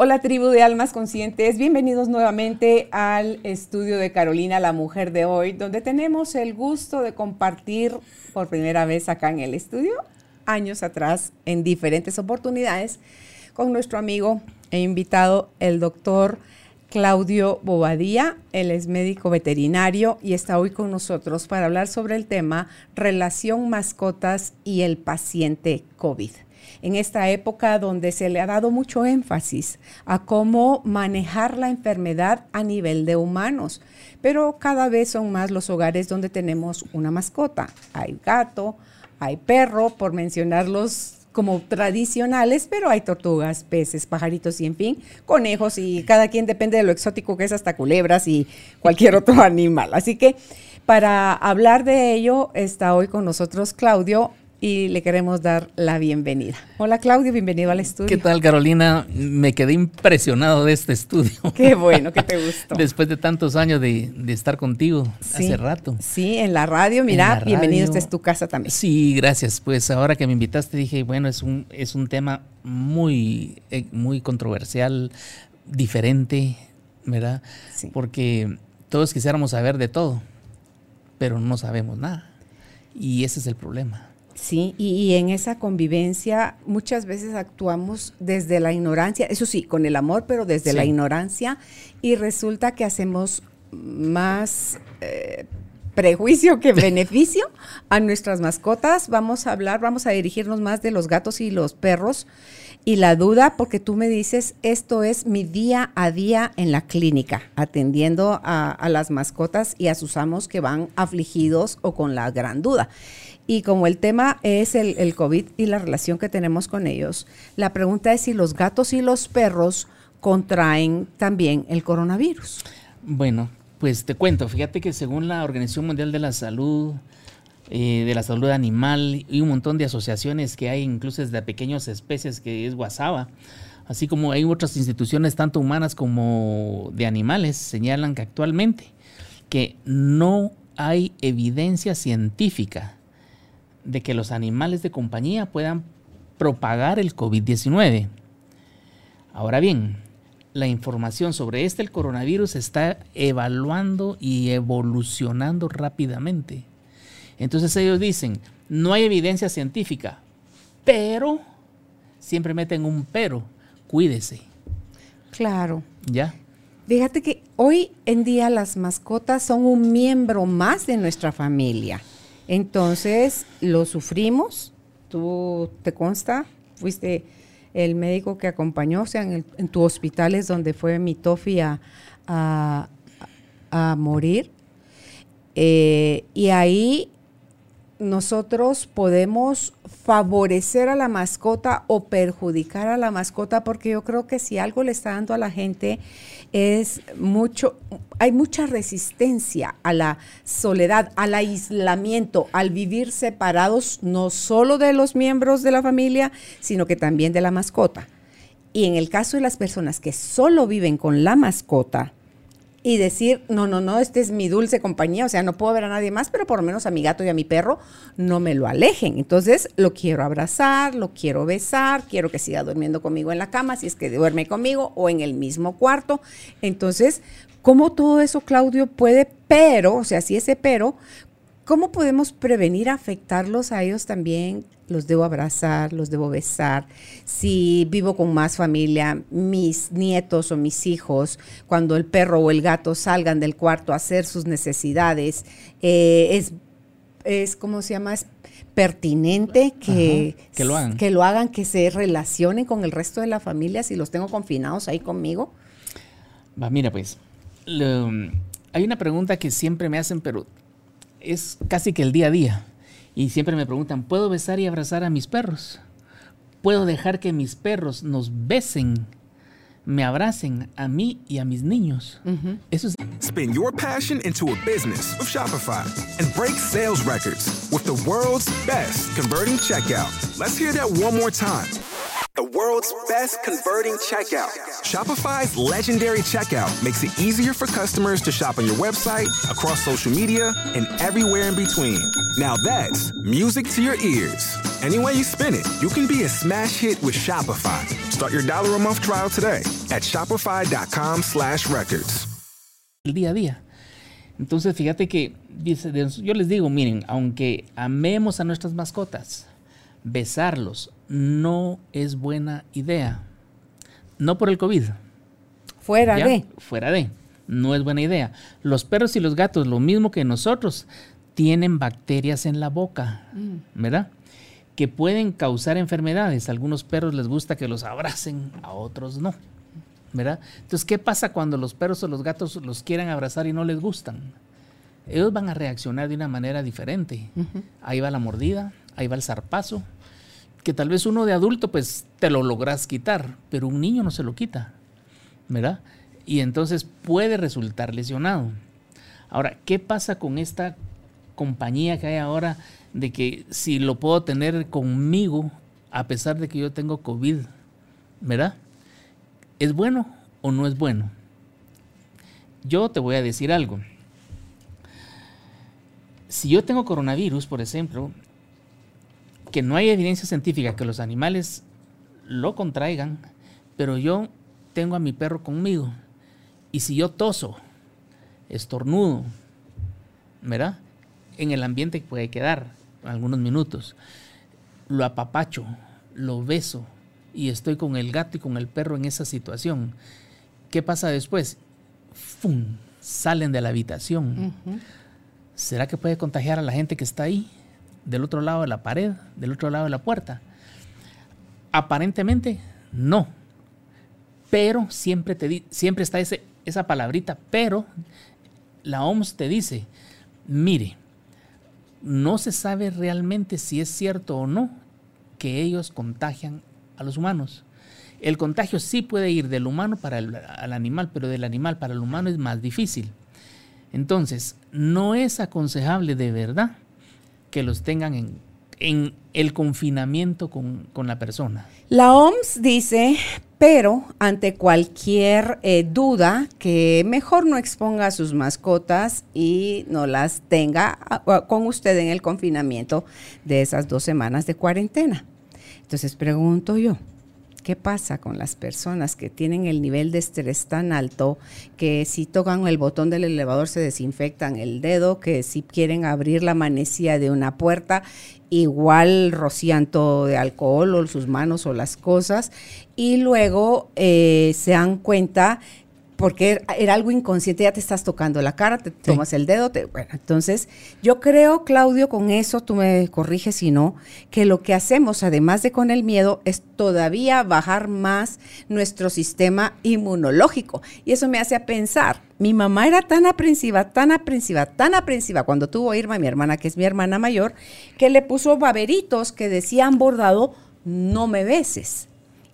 Hola tribu de almas conscientes, bienvenidos nuevamente al estudio de Carolina, la mujer de hoy, donde tenemos el gusto de compartir por primera vez acá en el estudio, años atrás, en diferentes oportunidades, con nuestro amigo e invitado, el doctor Claudio Bobadía. Él es médico veterinario y está hoy con nosotros para hablar sobre el tema relación mascotas y el paciente COVID en esta época donde se le ha dado mucho énfasis a cómo manejar la enfermedad a nivel de humanos. Pero cada vez son más los hogares donde tenemos una mascota. Hay gato, hay perro, por mencionarlos como tradicionales, pero hay tortugas, peces, pajaritos y en fin, conejos y cada quien depende de lo exótico que es hasta culebras y cualquier otro animal. Así que para hablar de ello está hoy con nosotros Claudio y le queremos dar la bienvenida. Hola Claudio, bienvenido al estudio. ¿Qué tal Carolina? Me quedé impresionado de este estudio. Qué bueno que te gustó. Después de tantos años de, estar contigo hace rato. Sí, en la radio, mira, bienvenido, esta es tu casa también. Sí, gracias. Pues ahora que me invitaste dije, bueno, es un, es un tema muy, eh, muy controversial, diferente, ¿verdad? Sí. Porque todos quisiéramos saber de todo, pero no sabemos nada. Y ese es el problema. Sí, y, en esa convivencia muchas veces actuamos desde la ignorancia, eso sí, con el amor, pero desde la ignorancia, y resulta que hacemos más eh, prejuicio que beneficio a nuestras mascotas. Vamos a hablar, vamos a dirigirnos más de los gatos y los perros. Y la duda, porque tú me dices, esto es mi día a día en la clínica, atendiendo a, a las mascotas y a sus amos que van afligidos o con la gran duda. Y como el tema es el, COVID y la relación que tenemos con ellos, la pregunta es si los gatos y los perros contraen también el coronavirus. Bueno, pues te cuento, fíjate que según la Organización Mundial de la Salud, eh, de la salud animal y un montón de asociaciones que hay, incluso de pequeñas especies que es guasaba, así como hay otras instituciones tanto humanas como de animales, señalan que actualmente que no hay evidencia científica de que los animales de compañía puedan propagar el COVID-19. Ahora bien, la información sobre este el coronavirus está evaluando y evolucionando rápidamente. Entonces ellos dicen, no hay evidencia científica, pero siempre meten un pero, cuídese. Claro. ¿Ya? Fíjate que hoy en día las mascotas son un miembro más de nuestra familia. Entonces, lo sufrimos, tú te consta, fuiste el médico que acompañó, o sea, en, tu hospital es donde fue mi Tofi a, morir. Eh, y ahí nosotros podemos favorecer a la mascota o perjudicar a la mascota, porque yo creo que si algo le está dando a la gente es mucho, hay mucha resistencia a la soledad, al aislamiento, al vivir separados no solo de los miembros de la familia, sino que también de la mascota. Y en el caso de las personas que solo viven con la mascota, y decir, no, no, no, este es mi dulce compañía, o sea, no puedo ver a nadie más, pero por lo menos a mi gato y a mi perro no me lo alejen. Entonces, lo quiero abrazar, lo quiero besar, quiero que siga durmiendo conmigo en la cama, si es que duerme conmigo o en el mismo cuarto. Entonces, ¿cómo todo eso, Claudio, puede, pero, o sea, si ese pero, ¿cómo podemos prevenir afectarlos a ellos también los debo abrazar, los debo besar. Si vivo con más familia, mis nietos o mis hijos, cuando el perro o el gato salgan del cuarto a hacer sus necesidades, eh, es es como se llama, es pertinente que, Ajá, que lo hagan. que lo hagan, que se relacionen con el resto de la familia si los tengo confinados ahí conmigo. Va, mira, pues, lo- hay una pregunta que siempre me hacen, pero es casi que el día a día. Y siempre me preguntan, ¿puedo besar y abrazar a mis perros? ¿Puedo dejar que mis perros nos besen, me abracen a mí y a mis niños? Eso es Spin your passion into a business with Shopify and break sales records with the world's best converting checkout. Let's hear that one more time. The world's best converting checkout. Shopify's legendary checkout makes it easier for customers to shop on your website, across social media, and everywhere in between. Now that's music to your ears. Any way you spin it, you can be a smash hit with Shopify. Start your dollar a month trial today at shopify.com slash records. el día a día. Entonces, fíjate que dice, yo les digo, miren, aunque amemos a nuestras mascotas, besarlos no es buena idea. No por el COVID. Fuera ¿ya? de. Fuera de. No es buena idea. Los perros y los gatos, lo mismo que nosotros, tienen bacterias en la boca, ¿verdad? Que pueden causar enfermedades. A algunos perros les gusta que los abracen, a otros no, ¿verdad? Entonces, ¿qué pasa cuando los perros o los gatos los quieran abrazar y no les gustan? Ellos van a reaccionar de una manera diferente. Ahí va la mordida, ahí va el zarpazo, que tal vez uno de adulto pues te lo logras quitar, pero un niño no se lo quita. ¿verdad? Y entonces puede resultar lesionado. Ahora, ¿qué pasa con esta compañía que hay ahora de que si lo puedo tener conmigo a pesar de que yo tengo COVID, ¿verdad? ¿Es bueno o no es bueno? Yo te voy a decir algo. Si yo tengo coronavirus, por ejemplo, que no hay evidencia científica que los animales lo contraigan, pero yo tengo a mi perro conmigo. Y si yo toso, estornudo, ¿verdad? En el ambiente puede quedar algunos minutos, lo apapacho, lo beso y estoy con el gato y con el perro en esa situación. ¿Qué pasa después? ¡Fum! Salen de la habitación. ¿Será que puede contagiar a la gente que está ahí? Del otro lado de la pared, del otro lado de la puerta. Aparentemente, no. Pero siempre, te di- siempre está ese, esa palabrita, pero la OMS te dice, mire, no se sabe realmente si es cierto o no que ellos contagian a los humanos. El contagio sí puede ir del humano para el al animal, pero del animal para el humano es más difícil. Entonces, no es aconsejable de verdad que los tengan en, el confinamiento con, la persona. La OMS dice, pero ante cualquier eh, duda, que mejor no exponga a sus mascotas y no las tenga ah, con usted en el confinamiento de esas dos semanas de cuarentena. Entonces pregunto yo, ¿qué pasa con las personas que tienen el nivel de estrés tan alto que si tocan el botón del elevador se desinfectan el dedo, que si quieren abrir la manecilla de una puerta, igual rocían todo de alcohol o sus manos o las cosas y luego eh, se dan cuenta porque era algo inconsciente, ya te estás tocando la cara, te tomas el dedo, te, bueno, entonces yo creo, Claudio, con eso tú me corriges si no, que lo que hacemos, además de con el miedo, es todavía bajar más nuestro sistema inmunológico. Y eso me hace pensar, mi mamá era tan aprensiva, tan aprensiva, tan aprensiva cuando tuvo Irma, mi hermana, que es mi hermana mayor, que le puso baberitos que decían bordado, no me beses.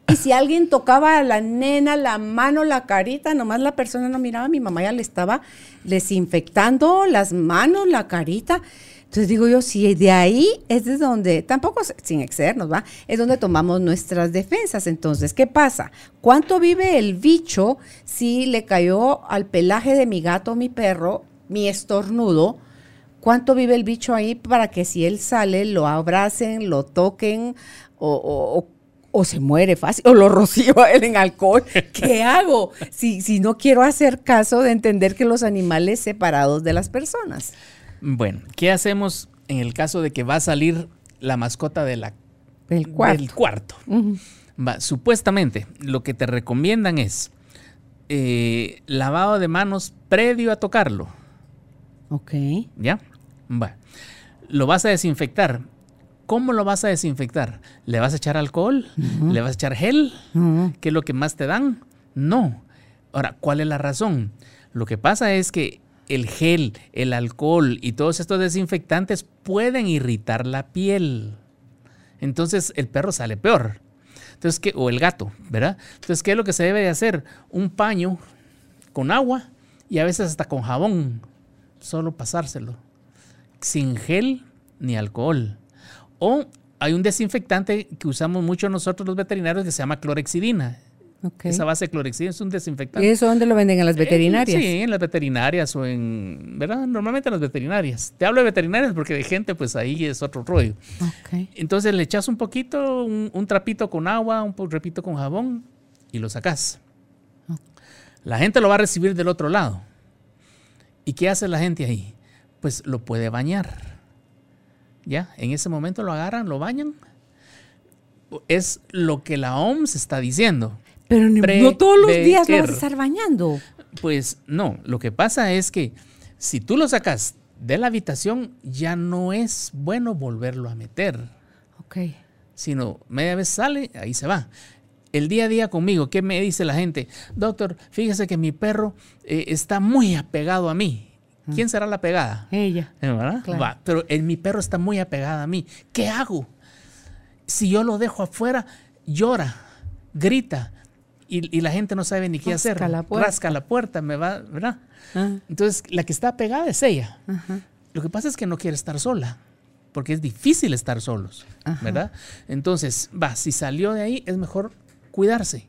Y si alguien tocaba a la nena la mano, la carita, nomás la persona no miraba, mi mamá ya le estaba desinfectando las manos, la carita. Entonces digo yo, si de ahí es de donde, tampoco sin excedernos, ¿va? Es donde tomamos nuestras defensas. Entonces, ¿qué pasa? ¿Cuánto vive el bicho si le cayó al pelaje de mi gato mi perro, mi estornudo? ¿Cuánto vive el bicho ahí para que si él sale, lo abracen, lo toquen o, o, o o se muere fácil, o lo rocío a él en alcohol. ¿Qué hago? Si, si no quiero hacer caso de entender que los animales separados de las personas. Bueno, ¿qué hacemos en el caso de que va a salir la mascota de la, cuarto. del cuarto? Va, supuestamente, lo que te recomiendan es eh, lavado de manos previo a tocarlo. Ok. ¿Ya? Va. lo vas a desinfectar. ¿Cómo lo vas a desinfectar? ¿Le vas a echar alcohol? ¿Le vas a echar gel? ¿Qué es lo que más te dan? No. Ahora, ¿cuál es la razón? Lo que pasa es que el gel, el alcohol y todos estos desinfectantes pueden irritar la piel. Entonces el perro sale peor. Entonces, ¿qué? o el gato, ¿verdad? Entonces, ¿qué es lo que se debe de hacer? Un paño con agua y a veces hasta con jabón. Solo pasárselo. Sin gel ni alcohol. O hay un desinfectante que usamos mucho nosotros los veterinarios que se llama clorexidina. Esa base de clorexidina es un desinfectante. ¿Y eso dónde lo venden? ¿En las veterinarias? sí, en las veterinarias o en, ¿verdad? Normalmente en las veterinarias. Te hablo de veterinarias porque de gente, pues ahí es otro rollo. Entonces le echas un poquito, un, trapito con agua, un trapito con jabón y lo sacas. La gente lo va a recibir del otro lado. ¿Y qué hace la gente ahí? Pues lo puede bañar. ¿Ya? En ese momento lo agarran, lo bañan. Es lo que la OMS está diciendo. Pero no todos los días lo vas a estar bañando. Pues no, lo que pasa es que si tú lo sacas de la habitación, ya no es bueno volverlo a meter. Ok. Sino media vez sale, ahí se va. El día a día conmigo, ¿qué me dice la gente? Doctor, fíjese que mi perro eh, está muy apegado a mí. Ah. ¿Quién será la pegada? Ella. Eh, ¿Verdad? pero el, mi perro está muy apegado a mí. ¿Qué hago? Si yo lo dejo afuera, llora, grita, y, la gente no sabe ni qué hacer. La Rasca la puerta, me va, ¿verdad? Ah. Entonces, la que está pegada es ella. Lo que pasa es que no quiere estar sola, porque es difícil estar solos, ¿verdad? Entonces, va, si salió de ahí, es mejor cuidarse.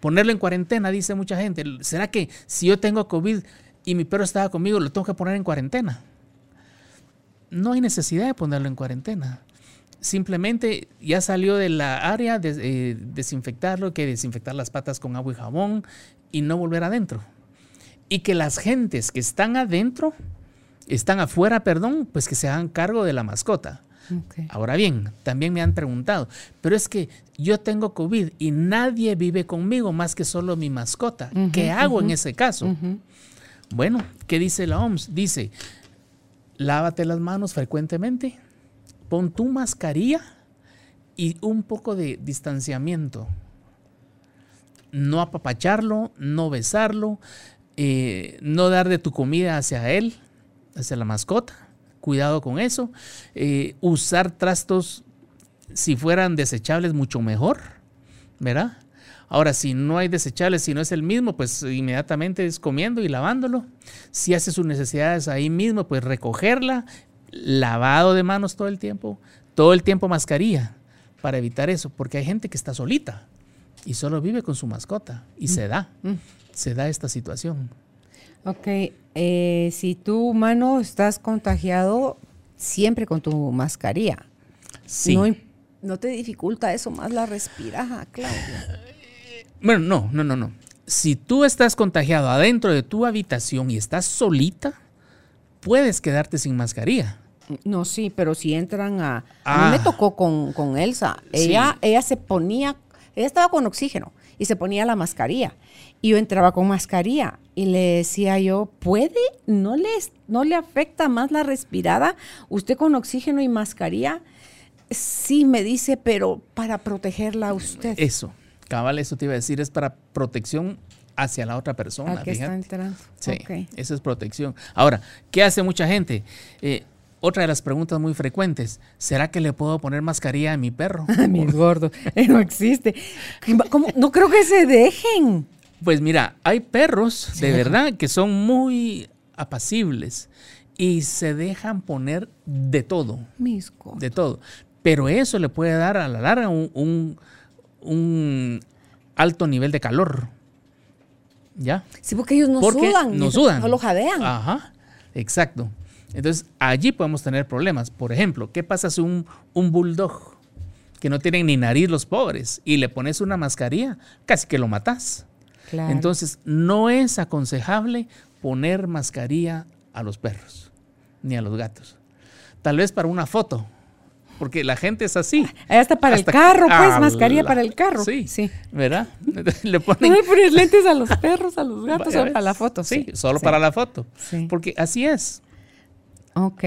Ponerlo en cuarentena, dice mucha gente. ¿Será que si yo tengo COVID y mi perro estaba conmigo, lo tengo que poner en cuarentena? No hay necesidad de ponerlo en cuarentena simplemente ya salió de la área de eh, desinfectarlo, que desinfectar las patas con agua y jabón y no volver adentro. Y que las gentes que están adentro, están afuera, perdón, pues que se hagan cargo de la mascota. Ahora bien, también me han preguntado, pero es que yo tengo COVID y nadie vive conmigo más que solo mi mascota. ¿Qué hago en ese caso? Bueno, ¿qué dice la OMS? Dice, lávate las manos frecuentemente, pon tu mascarilla y un poco de distanciamiento. No apapacharlo, no besarlo, eh, no dar de tu comida hacia él, hacia la mascota. Cuidado con eso. Eh, usar trastos, si fueran desechables, mucho mejor, ¿verdad? Ahora, si no hay desechables, si no es el mismo, pues inmediatamente es comiendo y lavándolo. Si hace sus necesidades ahí mismo, pues recogerla, lavado de manos todo el tiempo, todo el tiempo mascarilla para evitar eso, porque hay gente que está solita y solo vive con su mascota y se da, mm. se da esta situación. Ok, eh, si tú, humano, estás contagiado, siempre con tu mascarilla. Sí. No, te dificulta eso más la respirada, Claudia? Bueno, no, no, no, no. Si tú estás contagiado adentro de tu habitación y estás solita, puedes quedarte sin mascarilla. No, sí, pero si entran a... A mí me ah. tocó con, Elsa. Ella, ella se ponía, ella estaba con oxígeno y se ponía la mascarilla. Y yo entraba con mascarilla y le decía yo, ¿puede? ¿No le, no le afecta más la respirada? ¿Usted con oxígeno y mascarilla? Sí, me dice, pero para protegerla a usted. Eso, cabal, eso te iba a decir, es para protección hacia la otra persona. Aquí está entrando. Sí, eso es protección. Ahora, ¿qué hace mucha gente? Eh, otra de las preguntas muy frecuentes, ¿será que le puedo poner mascarilla a mi perro? A mi gordo, no existe. No creo que se dejen. Pues mira, hay perros de verdad que son muy apacibles y se dejan poner de todo. Misco. De todo. Pero eso le puede dar a la larga un, un, alto nivel de calor. ¿Ya? Sí, porque ellos no sudan. No sudan. No lo jadean. Ajá, exacto. Entonces, allí podemos tener problemas. Por ejemplo, ¿qué pasa si un, un bulldog que no tiene ni nariz los pobres y le pones una mascarilla? Casi que lo matas. Entonces, no es aconsejable poner mascarilla a los perros ni a los gatos. Tal vez para una foto, porque la gente es así. Hasta para el carro, pues, mascarilla para el carro. Sí, sí. ¿verdad? le ponen... No le pones lentes a los perros, a los gatos, solo para la foto. Sí, solo para la foto. Porque así es. Ok.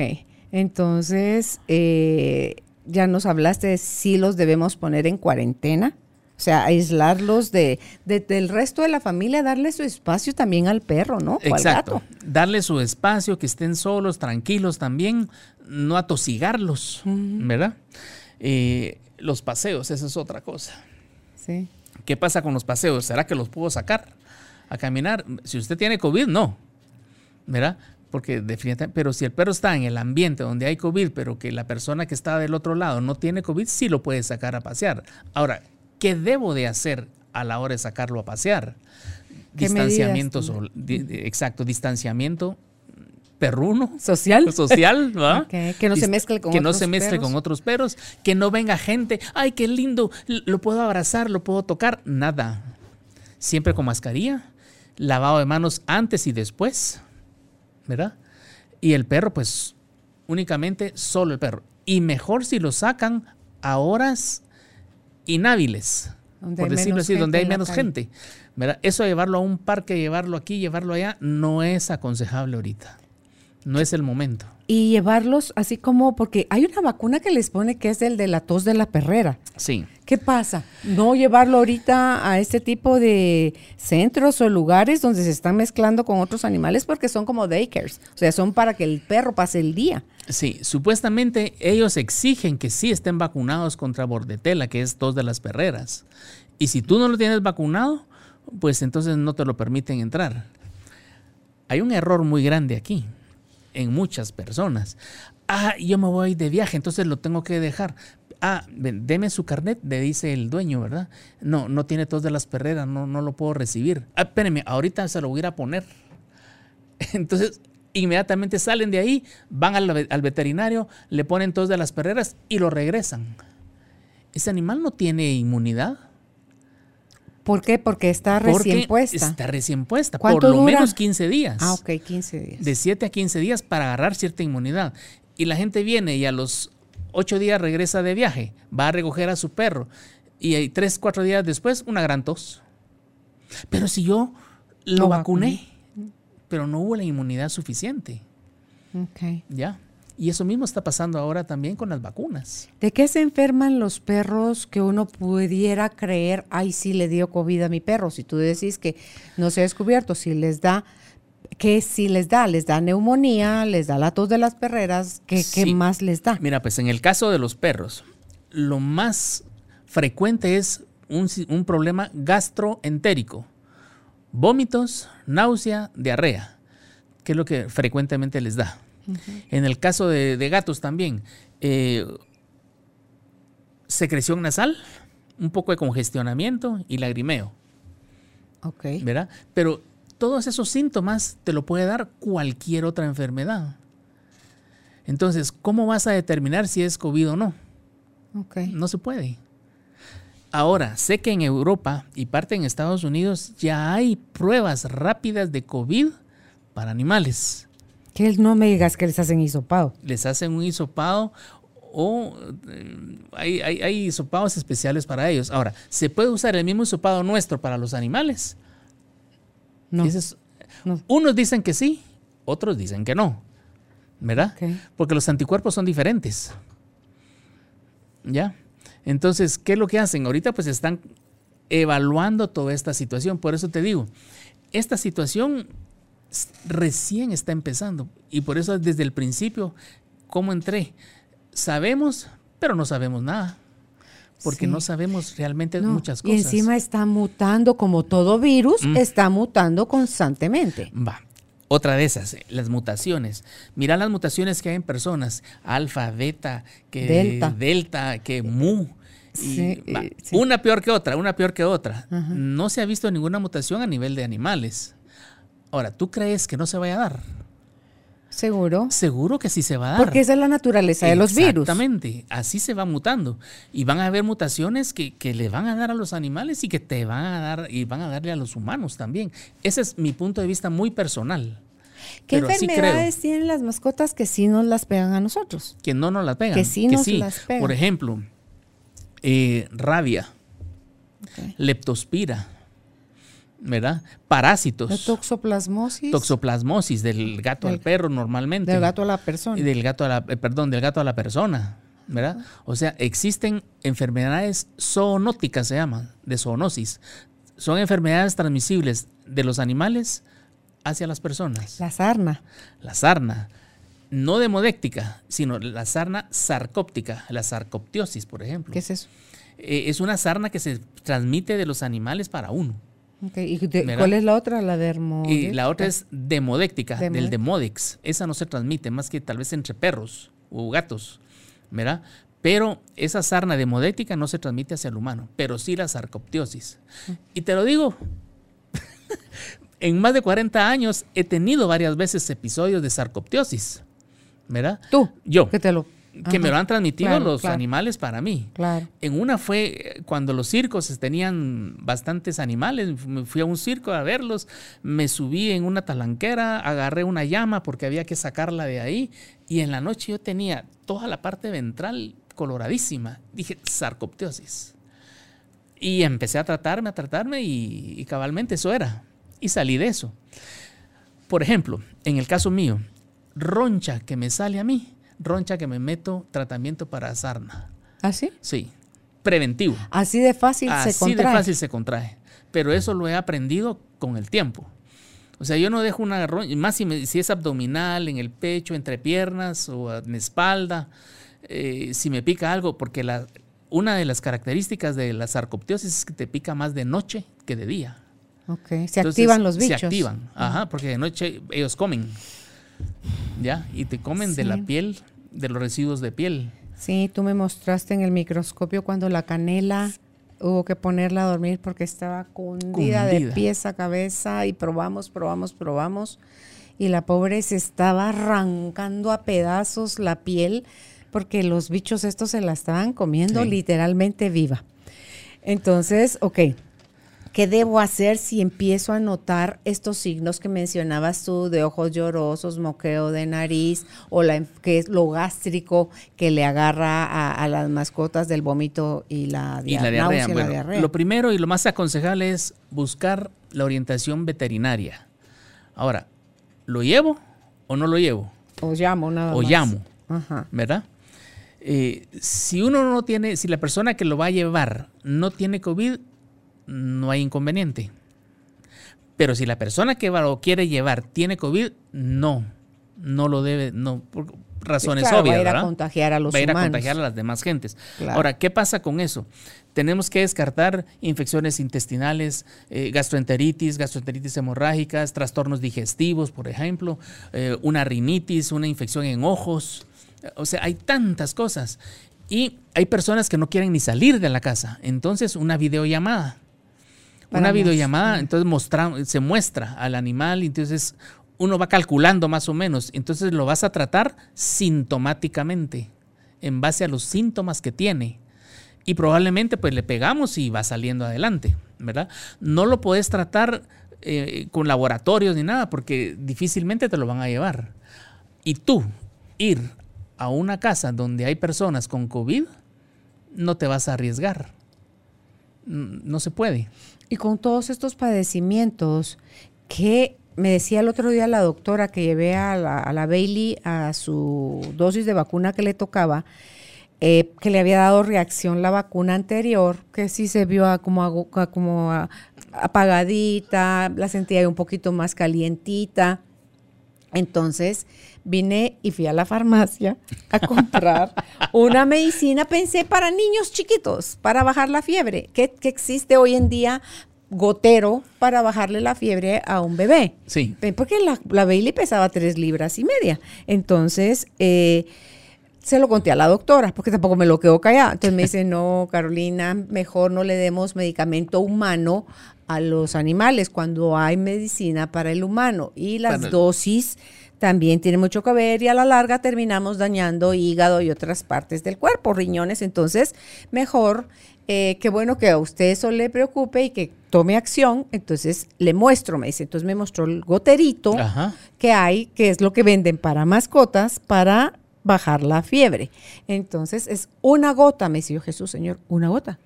Entonces, eh, ya nos hablaste de si los debemos poner en cuarentena. O sea, aislarlos de, de- del resto de la familia, darle su espacio también al perro, ¿no? O al Exacto. gato. Darle su espacio, que estén solos, tranquilos también, no atosigarlos, ¿verdad? Eh, los paseos, esa es otra cosa. Sí. ¿Qué pasa con los paseos? ¿Será que los puedo sacar a caminar? Si usted tiene COVID, no. ¿Verdad? Porque definitivamente, pero si el perro está en el ambiente donde hay COVID, pero que la persona que está del otro lado no tiene COVID, sí lo puede sacar a pasear. Ahora, ¿qué debo de hacer a la hora de sacarlo a pasear? ¿Qué Distanciamiento, sol- di- exacto, distanciamiento perruno, ¿Social? social, ¿va? Que no se mezcle con que no otros se mezcle perros. con otros perros, que no venga gente, ay, qué lindo, lo puedo abrazar, lo puedo tocar, nada. Siempre con mascarilla, lavado de manos antes y después, ¿verdad? Y el perro, pues, únicamente solo el perro. Y mejor si lo sacan a horas inhábiles, Donde por decirlo así, donde hay menos gente. ¿verdad? Eso de llevarlo a un parque, llevarlo aquí, llevarlo allá, no es aconsejable ahorita. No es el momento. Y llevarlos así como, porque hay una vacuna que les pone que es el de la tos de la perrera. Sí. ¿Qué pasa? No llevarlo ahorita a este tipo de centros o lugares donde se están mezclando con otros animales porque son como daycares. O sea, son para que el perro pase el día. Sí, supuestamente ellos exigen que sí estén vacunados contra bordetela, que es tos de las perreras. Y si tú no lo tienes vacunado, pues entonces no te lo permiten entrar. Hay un error muy grande aquí, en muchas personas. Ah, yo me voy de viaje, entonces lo tengo que dejar. Ah, deme su carnet, le dice el dueño, ¿verdad? No, no tiene tos de las perreras, no, no lo puedo recibir. Ah, espéreme, ahorita se lo voy a poner. Entonces, inmediatamente salen de ahí, van al, ve- al veterinario, le ponen tos de las perreras y lo regresan. Ese animal no tiene inmunidad. ¿Por qué? Porque está porque recién puesta. Está recién puesta, por ¿Cuánto lo dura? menos 15 días. Ah, ok, 15 días. De 7 a 15 días para agarrar cierta inmunidad. Y la gente viene y a los 8 días regresa de viaje, va a recoger a su perro. Y ahí 3, 4 días después, una gran tos. Pero si yo lo Lo vacuné, pero no hubo la inmunidad suficiente. Ok. ¿Ya? Y eso mismo está pasando ahora también con las vacunas. ¿De qué se enferman los perros que uno pudiera creer, ay, sí le dio COVID a mi perro? Si tú decís que no se ha descubierto, si les da, ¿qué sí les da? ¿Les da neumonía? ¿Les da la tos de las perreras? ¿Qué, más les da? Mira, pues en el caso de los perros, lo más frecuente es un, si- un problema gastroentérico. Vómitos, náusea, diarrea, que es lo que frecuentemente les da. En el caso de, de gatos también, eh, secreción nasal, un poco de congestionamiento y lagrimeo. Ok. ¿verdad? Pero todos esos síntomas te lo puede dar cualquier otra enfermedad. Entonces, ¿cómo vas a determinar si es COVID o no? Ok. No se puede. Ahora, sé que en Europa y parte en Estados Unidos ya hay pruebas rápidas de COVID para animales. Que no me digas que les hacen hisopado. Les hacen un hisopado o eh, hay, hay, hay hisopados especiales para ellos. Ahora, ¿se puede usar el mismo hisopado nuestro para los animales? No. Unos dicen que sí, otros dicen que no. ¿Verdad? Porque los anticuerpos son diferentes. ¿Ya? Entonces, ¿qué es lo que hacen? Ahorita pues están evaluando toda esta situación. Por eso te digo, esta situación recién está empezando. Y por eso desde el principio, ¿cómo entré? Sabemos, pero no sabemos nada. Porque Sí. no sabemos realmente No, muchas Y cosas. encima está mutando, como todo virus, está mutando constantemente. Va. Otra de esas, eh, las mutaciones. Mira las mutaciones que hay en personas. Alfa, beta, que Delta. delta, que mu. Sí, eh, sí. Una peor que otra, una peor que otra. No se ha visto ninguna mutación a nivel de animales. Ahora, ¿tú crees que no se vaya a dar? Seguro. Seguro que sí se va a dar. Porque esa es la naturaleza de los virus. Exactamente, así se va mutando. Y van a haber mutaciones que, que le van a dar a los animales y que te van a dar y van a darle a los humanos también. Ese es mi punto de vista muy personal. ¿Qué Pero enfermedades tienen las mascotas que sí nos las pegan a nosotros? que no nos las pegan. Que sí nos las pegan. Por ejemplo, eh, rabia, leptospira, ¿verdad? Parásitos. La toxoplasmosis. Toxoplasmosis del gato al perro normalmente. Del gato a la persona. Y del gato a la, eh, perdón, del gato a la persona, ¿verdad? O sea, existen enfermedades zoonóticas, se llaman, de zoonosis. Son enfermedades transmisibles de los animales hacia las personas. La sarna. La sarna, no demodéctica, sino la sarna sarcóptica, la sarcoptiosis, por ejemplo. ¿Qué es eso? Eh, es una sarna que se transmite de los animales para uno. ¿Y de- cuál es la otra? La dermo. Y la otra es demodéctica, del. Demodex. Esa no se transmite más que tal vez entre perros o gatos, ¿verdad? Pero esa sarna demodéctica no se transmite hacia el humano, pero sí la sarcoptiosis. Y te lo digo, en más de 40 años he tenido varias veces episodios de sarcoptiosis, ¿verdad? Tú. Yo. Que te lo. Que me lo han transmitido Claro, los claro. animales para mí. Claro. En una fue eh, cuando los circos tenían bastantes animales, me fui a un circo a verlos, me subí en una talanquera, agarré una llama porque había que sacarla de ahí y en la noche yo tenía toda la parte ventral coloradísima. Dije, sarcoptiosis. Y empecé a tratarme, a tratarme y, y cabalmente eso era. Y salí de eso. Por ejemplo, en el caso mío, roncha que me sale a mí, roncha que me meto tratamiento para sarna. ¿Así? Sí, preventivo. Así de fácil se Así contrae. de fácil se contrae. Pero eso lo he aprendido con el tiempo. O sea, yo no dejo una roncha, más si, me- si es abdominal, en el pecho, entre piernas o en espalda, eh, si me pica algo, porque la, una de las características de la sarcoptiosis es que te pica más de noche que de día. Ok. Se Entonces, activan los bichos. Se activan, ajá, porque de noche ellos comen, ¿ya? Y te comen de la piel, de los residuos de piel. Sí, tú me mostraste en el microscopio cuando la canela hubo que ponerla a dormir porque estaba cundida, de pies a cabeza y probamos, probamos, probamos. Y la pobre se estaba arrancando a pedazos la piel porque los bichos estos se la estaban comiendo Sí. literalmente viva. Entonces, ok. ¿Qué debo hacer si empiezo a notar estos signos que mencionabas tú de ojos llorosos, moqueo de nariz o la, que es lo gástrico que le agarra a, a las mascotas del vómito y la, Y la dia- diarrea. náusea y la Bueno, diarrea? lo primero y lo más aconsejable es buscar la orientación veterinaria. Ahora, ¿lo llevo o no lo llevo? o llamo nada O más. llamo, Ajá. ¿verdad? Eh, si uno no tiene, si la persona que lo va a llevar no tiene COVID, no hay inconveniente. Pero si la persona que va- lo quiere llevar tiene COVID, no, no lo debe, no, por razones Claro, obvias, va a ir a ¿verdad? contagiar a los va a ir a contagiar a las demás gentes. Claro. Ahora, ¿qué pasa con eso? Tenemos que descartar infecciones intestinales, eh, gastroenteritis, gastroenteritis hemorrágicas, trastornos digestivos, por ejemplo, eh, una rinitis, una infección en ojos. O sea, hay tantas cosas. Y hay personas que no quieren ni salir de la casa. Entonces, una videollamada. Para una videollamada, entonces mostra- se muestra al animal, entonces uno va calculando más o menos. Entonces lo vas a tratar sintomáticamente, en base a los síntomas que tiene. Y probablemente pues le pegamos y va saliendo adelante, ¿verdad? No lo puedes tratar eh, con laboratorios ni nada, porque difícilmente te lo van a llevar. Y tú ir a una casa donde hay personas con COVID, no te vas a arriesgar. Mm, No se puede. Y con todos estos padecimientos, que me decía el otro día la doctora que llevé a la, a la Bailey a su dosis de vacuna que le tocaba, eh, que le había dado reacción la vacuna anterior, que sí se vio como, como apagadita, la sentía un poquito más calientita. Entonces vine y fui a la farmacia a comprar una medicina, pensé para niños chiquitos, para bajar la fiebre, que, que existe hoy en día gotero para bajarle la fiebre a un bebé. Sí. Porque la, la Bailey pesaba tres libras y media. Entonces, eh, se lo conté a la doctora, porque tampoco me lo quedó callada. Entonces me dice, no, Carolina, mejor no le demos medicamento humano a los animales cuando hay medicina para el humano. Y las dosis también tienen mucho que ver y a la larga terminamos dañando hígado y otras partes del cuerpo, riñones. Entonces, mejor, eh, qué bueno que a usted eso le preocupe y que tome acción. Entonces, le muestro, me dice. Entonces me mostró el goterito Ajá. que hay, que es lo que venden para mascotas, para bajar la fiebre. Entonces es una gota, me dice yo, Jesús, Señor, una gota.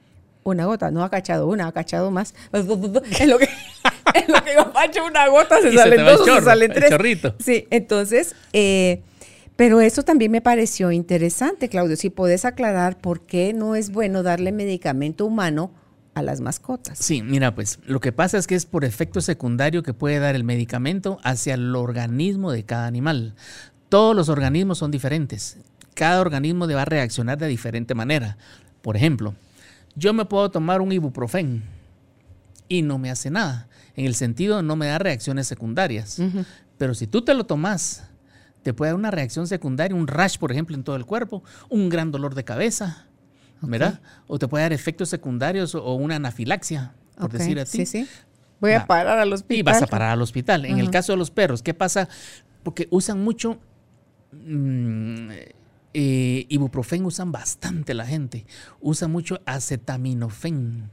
Una gota, no ha cachado una, ha cachado más. Es lo que, en lo que yo pacho una gota se Y salen dos, chorro, se salen el tres. chorrito. Sí, entonces, eh, pero eso también me pareció interesante, Claudio. Si puedes aclarar por qué no es bueno darle medicamento humano a las mascotas. Sí, mira, pues lo que pasa es que es por efecto secundario que puede dar el medicamento hacia el organismo de cada animal. Todos los organismos son diferentes. Cada organismo va a reaccionar de diferente manera. Por ejemplo, yo me puedo tomar un ibuprofen y no me hace nada. En el sentido, no me da reacciones secundarias. Pero si tú te lo tomas, te puede dar una reacción secundaria, un rash, por ejemplo, en todo el cuerpo, un gran dolor de cabeza, ¿verdad? O te puede dar efectos secundarios o una anafilaxia, por Ok, decir así. Sí, sí. Voy Va. a parar al hospital. Y vas a parar al hospital. En el caso de los perros, ¿qué pasa? Porque usan mucho mm, eh, ibuprofen, usan bastante la gente. Usan mucho acetaminofén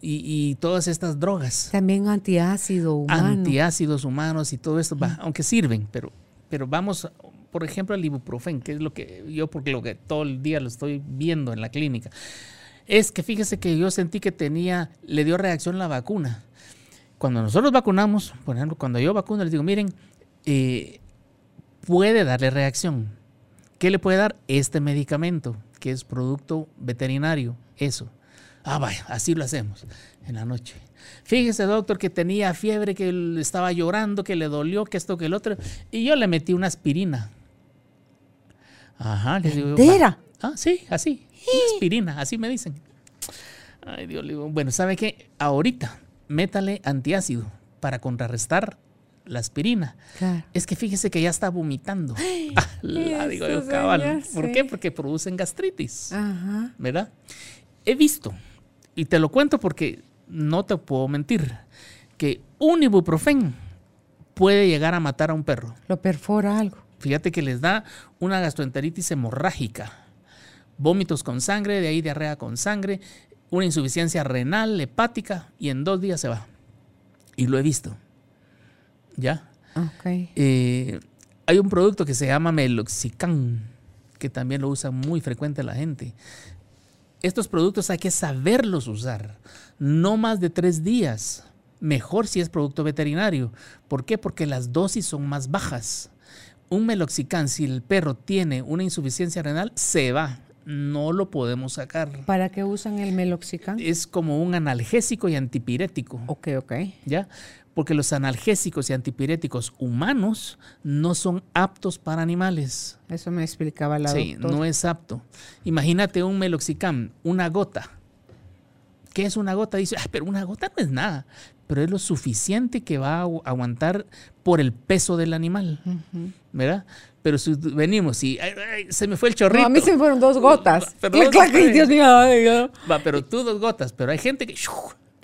y, y todas estas drogas, También antiácido humano. antiácidos humanos y todo esto, aunque sirven, pero, pero vamos, por ejemplo, al ibuprofen, que es lo que yo, porque lo que todo el día lo estoy viendo en la clínica. Es que fíjese que yo sentí que tenía, le dio reacción la vacuna. Cuando nosotros vacunamos, por ejemplo, cuando yo vacuno, les digo, miren, eh, puede darle reacción. ¿Qué le puede dar? Este medicamento, que es producto veterinario, eso. Ah, vaya, así lo hacemos en la noche. Fíjese, doctor, que tenía fiebre, que estaba llorando, que le dolió, que esto, que el otro. Y yo le metí una aspirina. Ajá, le digo. yo, ¿Entera? Ah, sí, así. Una aspirina, así me dicen. Ay, Dios, le digo, bueno, ¿sabe qué? Ahorita, métale antiácido para contrarrestar la aspirina. Claro. Es que fíjese que ya está vomitando. Ah, la digo yo, cabal. ¿Por qué? Porque producen gastritis. Ajá. ¿verdad? He visto, y te lo cuento porque no te puedo mentir, que un ibuprofen puede llegar a matar a un perro. Lo perfora algo. Fíjate que les da una gastroenteritis hemorrágica, vómitos con sangre, de ahí diarrea con sangre, una insuficiencia renal, hepática, y en dos días se va. Y lo he visto. ¿Ya? Ok. Eh, hay un producto que se llama Meloxicam, que también lo usa muy frecuente la gente. Estos productos hay que saberlos usar, no más de tres días. Mejor si es producto veterinario. ¿Por qué? Porque las dosis son más bajas. Un Meloxicam, si el perro tiene una insuficiencia renal, se va. No lo podemos sacar. ¿Para qué usan el meloxicam? Es como un analgésico y antipirético. Ok, ok. ¿ya? Porque los analgésicos y antipiréticos humanos no son aptos para animales. Eso me explicaba la sí, doctora. no es apto. Imagínate un meloxicam, una gota. ¿Qué es una gota? Dice, "Ah, pero una gota no es nada. Pero es lo suficiente que va a agu- aguantar por el peso del animal, ¿verdad? Pero si venimos y ay, ay, se me fue el chorrito. No, a mí se me fueron dos gotas. Pero dos Dios mío. Va, pero tú dos gotas, pero hay gente que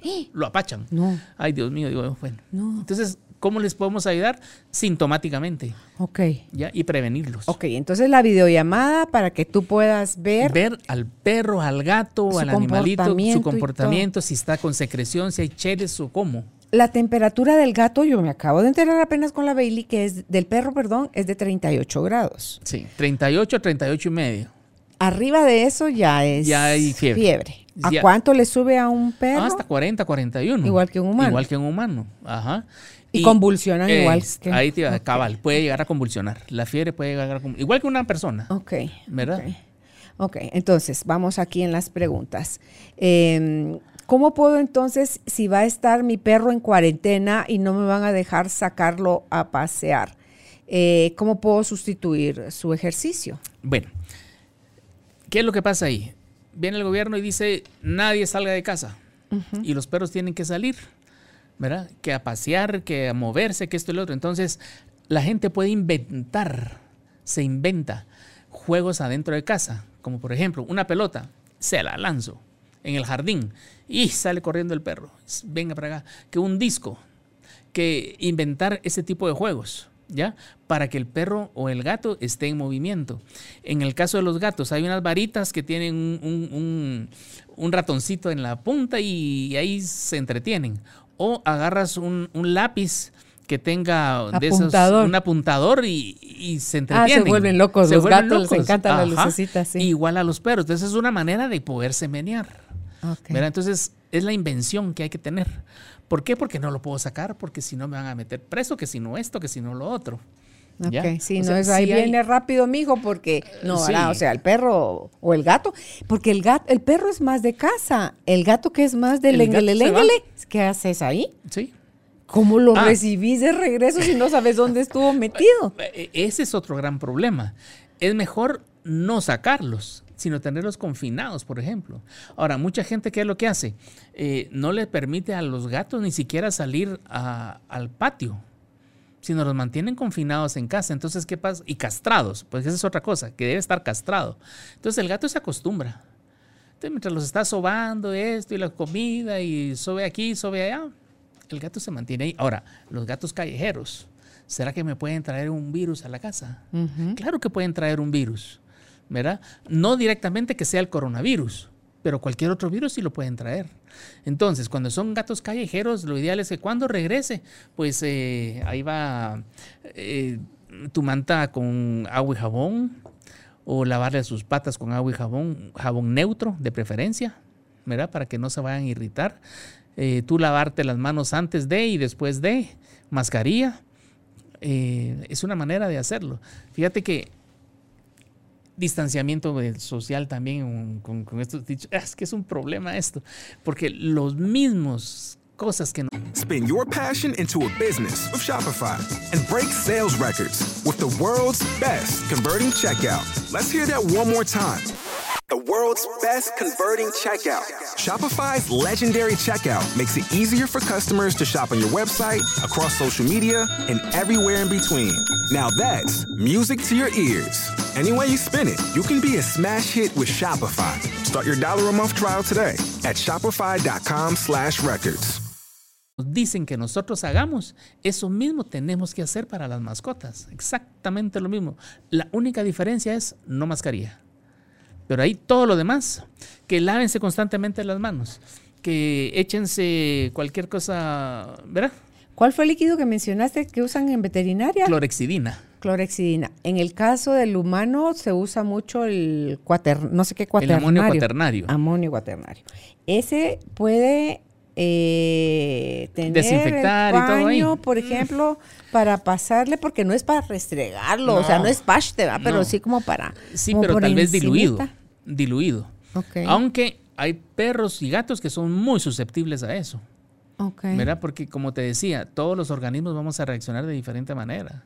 lo apachan. No. Ay, Dios mío, digo, bueno. No. Entonces, ¿cómo les podemos ayudar? Sintomáticamente, Ok. ¿ya? Y prevenirlos. Ok, entonces la videollamada para que tú puedas ver. Ver al perro, al gato, al animalito, su comportamiento, si está con secreción, si hay cheles o cómo. La temperatura del gato, yo me acabo de enterar apenas con la Bailey, que es del perro, perdón, es de 38 grados. Sí, 38, 38 y medio. Arriba de eso ya es Ya hay fiebre. ¿A Ya. cuánto le sube a un perro? Hasta 40, 41. Igual que un humano. Igual que un humano, ajá. Y convulsionan igual que- Ahí te iba, ok. cabal, puede llegar a convulsionar. La fiebre puede llegar a convulsionar. Igual que una persona, Ok. ¿verdad? Ok, Ok, entonces vamos aquí en las preguntas. Eh, ¿Cómo puedo entonces, si va a estar mi perro en cuarentena y no me van a dejar sacarlo a pasear, eh, cómo puedo sustituir su ejercicio? Bueno, ¿qué es lo que pasa ahí? Viene el gobierno y dice, nadie salga de casa. Y los perros tienen que salir, ¿verdad? Que a pasear, que a moverse, que esto y lo otro. Entonces, la gente puede inventar, se inventa juegos adentro de casa. Como por ejemplo, una pelota, se la lanzo en el jardín y sale corriendo el perro. Venga para acá. Que un disco, que inventar ese tipo de juegos, ¿ya? Para que el perro o el gato esté en movimiento. En el caso de los gatos, hay unas varitas que tienen un, un- un- un ratoncito en la punta y, ahí se entretienen. O agarras un, lápiz que tenga de esos- Apuntador. un apuntador y, y se Ah, entretienen. se vuelven locos. Se Los vuelven gatos les locos. Ajá. sí. Igual a los perros. Entonces es una manera de poderse menear. Ok. ¿verdad? Entonces, Es la invención que hay que tener. ¿Por qué? Porque no lo puedo sacar, porque si no me van a meter preso, que si no esto, que si no lo otro. Ok, si no es ahí viene rápido, mijo, porque no, o sea, el perro o el gato, porque el gato, el perro es más de casa, el gato que es más de lenguele, ¿qué haces ahí? Sí. ¿Cómo lo ah. recibís de regreso si no sabes dónde estuvo metido? E, ese es otro gran problema. Es mejor no sacarlos, sino tenerlos confinados, por ejemplo. Ahora, mucha gente, ¿qué es lo que hace? Eh, no le permite a los gatos ni siquiera salir al patio sino los mantienen confinados en casa. Entonces, ¿qué pasa? Y castrados, pues esa es otra cosa, que debe estar castrado. Entonces el gato se acostumbra. Entonces, mientras los está sobando esto y la comida y sobe aquí, sobe allá, el gato se mantiene ahí. Ahora, los gatos callejeros, ¿será que me pueden traer un virus a la casa? Claro que pueden traer un virus, No directamente que sea el coronavirus, pero cualquier otro virus sí lo pueden traer. Entonces, cuando son gatos callejeros, lo ideal es que cuando regrese, pues eh, ahí va eh, tu manta con agua y jabón, o lavarle sus patas con agua y jabón, jabón neutro de preferencia. Para que no se vayan a irritar. Eh, tú lavarte las manos antes de y después de, mascarilla. es una manera de hacerlo. Fíjate que distanciamiento social también con, con estos dichos. Es que es un problema esto, porque los mismos cosas que no. Spin your passion into a business with Shopify and break sales records with the world's best converting checkout. Let's hear that one more time. The world's best converting checkout. Shopify's legendary checkout makes it easier for customers to shop on your website, across social media, and everywhere in between. Now that's music to your ears. Any way you spin it, you can be a smash hit with Shopify. Start your dollar a month trial today at shopify.com/records. Dicen que nosotros hagamos eso mismo tenemos que hacer para las mascotas, exactamente lo mismo. La única diferencia es no mascarilla. Pero ahí todo lo demás, que lávense constantemente las manos, que échense cualquier cosa, ¿verdad? ¿Cuál fue el líquido que mencionaste que usan en veterinaria? Clorexidina. Clorexidina. En el caso del humano se usa mucho el cuaternario, no sé qué cuaternario. El amonio cuaternario. Amonio cuaternario. Ese puede eh, tener desinfectar y todo ahí. por ejemplo, para pasarle, porque no es para restregarlo, o sea, no es paste, pero sí como para. Sí, pero tal vez diluido. Diluido. Aunque hay perros y gatos que son muy susceptibles a eso. ¿Verdad? Porque como te decía, todos los organismos vamos a reaccionar de diferente manera.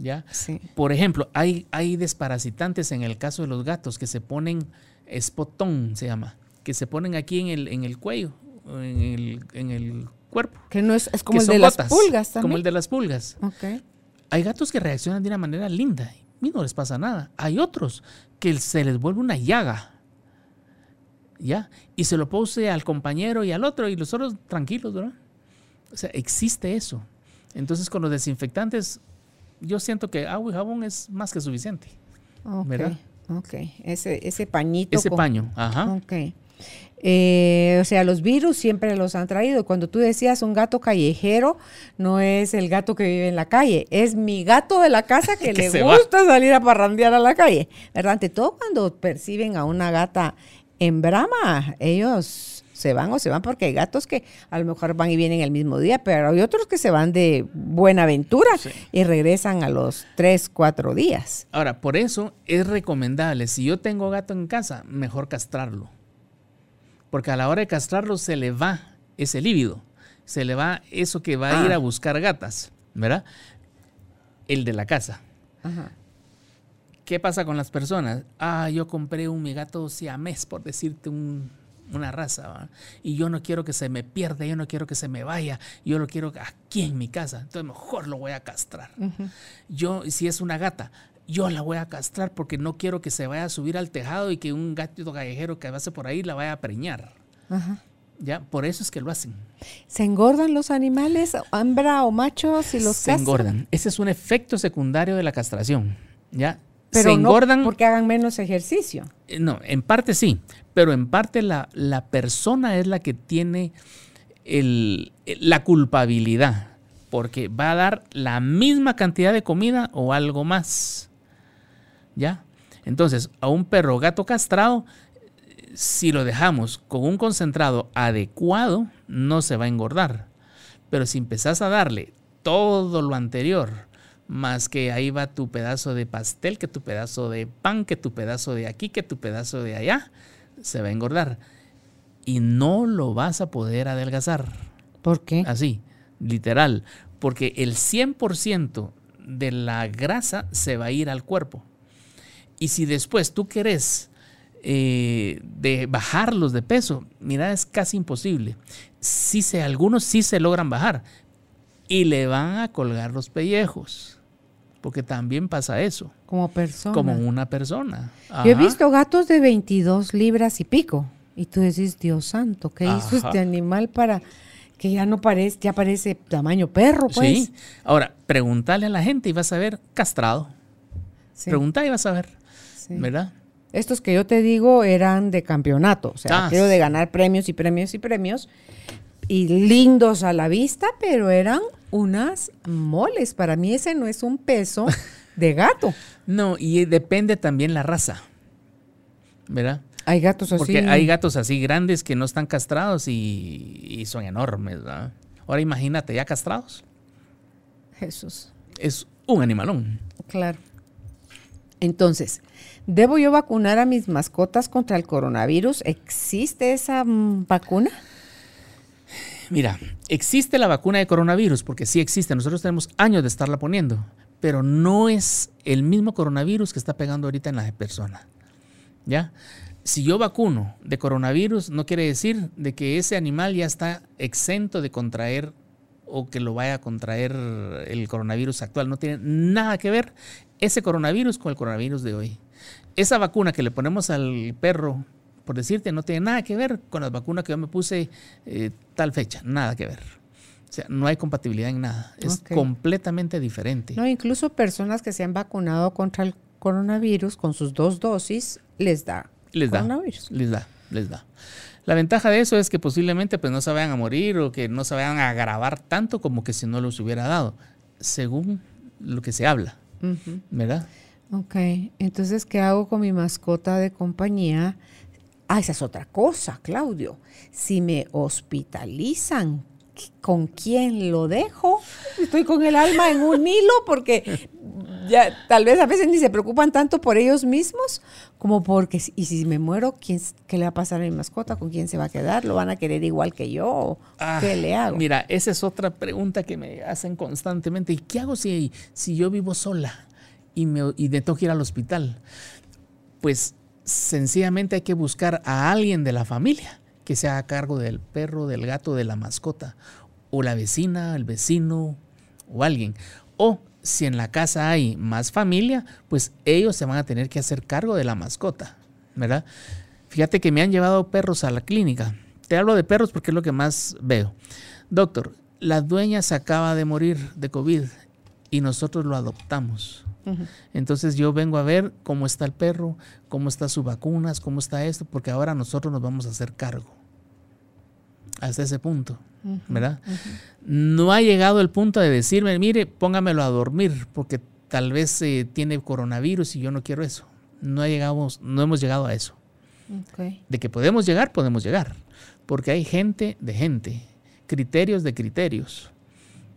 ¿Ya? Sí. Por ejemplo, hay, hay desparasitantes en el caso de los gatos que se ponen espotón, se llama, que se ponen aquí en el, en el cuello, en el, en el cuerpo. Que no es, es como el de las pulgas también. Como el de las pulgas. Okay. Hay gatos que reaccionan de una manera linda y no les pasa nada. Hay otros que se les vuelve una llaga. ¿Ya? Y se lo pose al compañero y al otro y los otros tranquilos, ¿verdad? O sea, existe eso. Entonces, con los desinfectantes, yo siento que agua y jabón es más que suficiente. ¿Verdad? Ok, ese, ese pañito. Ese paño, ajá. Ok. Eh, o sea, los virus siempre los han traído. Cuando tú decías un gato callejero, no es el gato que vive en la calle, es mi gato de la casa que, le gusta salir a parrandear a la calle. ¿Verdad? Ante todo, cuando perciben a una gata en brama, ellos se van o se van porque hay gatos que a lo mejor van y vienen el mismo día, pero hay otros que se van de buena aventura y regresan a los tres, cuatro días. Ahora, por eso es recomendable, si yo tengo gato en casa, mejor castrarlo. Porque a la hora de castrarlo se le va ese líbido, se le va eso que va a ir a ah. buscar gatas, ¿verdad? El de la casa. ¿Qué pasa con las personas? Ah, yo compré un mi gato siamés, por decirte un, una raza, y yo no quiero que se me pierda, yo no quiero que se me vaya, yo lo quiero aquí en mi casa, entonces mejor lo voy a castrar. Yo, si es una gata, yo la voy a castrar porque no quiero que se vaya a subir al tejado y que un gatito callejero que pase por ahí la vaya a preñar. Ya, por eso es que lo hacen. ¿Se engordan los animales, hembra o machos, si los Se engordan. Ese es un efecto secundario de la castración. ¿Ya? Pero se engordan. porque hagan menos ejercicio. Eh, no, en parte sí, pero en parte la, la persona es la que tiene el, la culpabilidad, porque va a dar la misma cantidad de comida o algo más. ¿Ya? Entonces, a un perro gato castrado si lo dejamos con un concentrado adecuado, no se va a engordar. Pero si empezás a darle todo lo anterior, más que ahí va tu pedazo de pastel, que tu pedazo de pan, que tu pedazo de aquí, que tu pedazo de allá, se va a engordar. Y no lo vas a poder adelgazar. ¿Por qué? Así, literal. Porque el 100% de la grasa se va a ir al cuerpo. Y si después tú querés eh, de bajarlos de peso, mira, es casi imposible. Si se, algunos sí se logran bajar y le van a colgar los pellejos, porque también pasa eso. Como persona. Como una persona. Yo he visto gatos de 22 libras y pico. Y tú decís, Dios santo, ¿qué hizo este animal para que ya no parece, ya parece tamaño perro, pues? Sí. Ahora, pregúntale a la gente y vas a ver castrado. Sí, Pregunta y vas a ver. Sí. ¿Verdad? Estos que yo te digo eran de campeonato, o sea, Ah, creo de ganar premios y premios y premios. Y lindos a la vista, pero eran unas moles. Para mí ese no es un peso de gato. No, y depende también la raza. ¿Verdad? Hay gatos así. Porque hay gatos así grandes que no están castrados y, y son enormes, ¿verdad? Ahora imagínate, ya castrados. Jesús, Es un animalón. claro. Entonces, ¿debo yo vacunar a mis mascotas contra el coronavirus? ¿Existe esa mm, vacuna? Mira, existe la vacuna de coronavirus, porque sí existe. Nosotros tenemos años de estarla poniendo, pero no es el mismo coronavirus que está pegando ahorita en la persona. ¿Ya? Si yo vacuno de coronavirus, no quiere decir de que ese animal ya está exento de contraer o que lo vaya a contraer el coronavirus actual. No tiene nada que ver ese coronavirus con el coronavirus de hoy. Esa vacuna que le ponemos al perro, por decirte, no tiene nada que ver con las vacunas que yo me puse eh, tal fecha. Nada que ver. O sea, no hay compatibilidad en nada. Es completamente diferente. No, incluso personas que se han vacunado contra el coronavirus con sus dos dosis les da les da, coronavirus. les da, les da. La ventaja de eso es que posiblemente pues no se vayan a morir o que no se vayan a agravar tanto como que si no los hubiera dado, según lo que se habla. ¿verdad? Ok, entonces, ¿qué hago con mi mascota de compañía? Ah, esa es otra cosa, Claudio. Si me hospitalizan, ¿con quién lo dejo? Estoy con el alma en un hilo porque ya tal vez a veces ni se preocupan tanto por ellos mismos como porque, y si me muero, ¿quién, ¿qué le va a pasar a mi mascota? ¿Con quién se va a quedar? ¿Lo van a querer igual que yo? ¿O Ah, ¿Qué le hago? Mira, esa es otra pregunta que me hacen constantemente. ¿Y qué hago si, si yo vivo sola y me, y ir al hospital? Pues sencillamente hay que buscar a alguien de la familia que se haga cargo del perro, del gato, de la mascota. O la vecina, el vecino o alguien. O si en la casa hay más familia, pues ellos se van a tener que hacer cargo de la mascota, ¿verdad? Fíjate que me han llevado perros a la clínica. Te hablo de perros porque es lo que más veo. Doctor, la dueña se acaba de morir de COVID y nosotros lo adoptamos. Entonces yo vengo a ver cómo está el perro, cómo está sus vacunas, cómo está esto, porque ahora nosotros nos vamos a hacer cargo. Hasta ese punto, ¿verdad? No ha llegado el punto de decirme, mire, póngamelo a dormir, porque tal vez eh, tiene coronavirus y yo no quiero eso. No, ha llegado, no hemos llegado a eso. De que podemos llegar, podemos llegar. Porque hay gente de gente, criterios de criterios.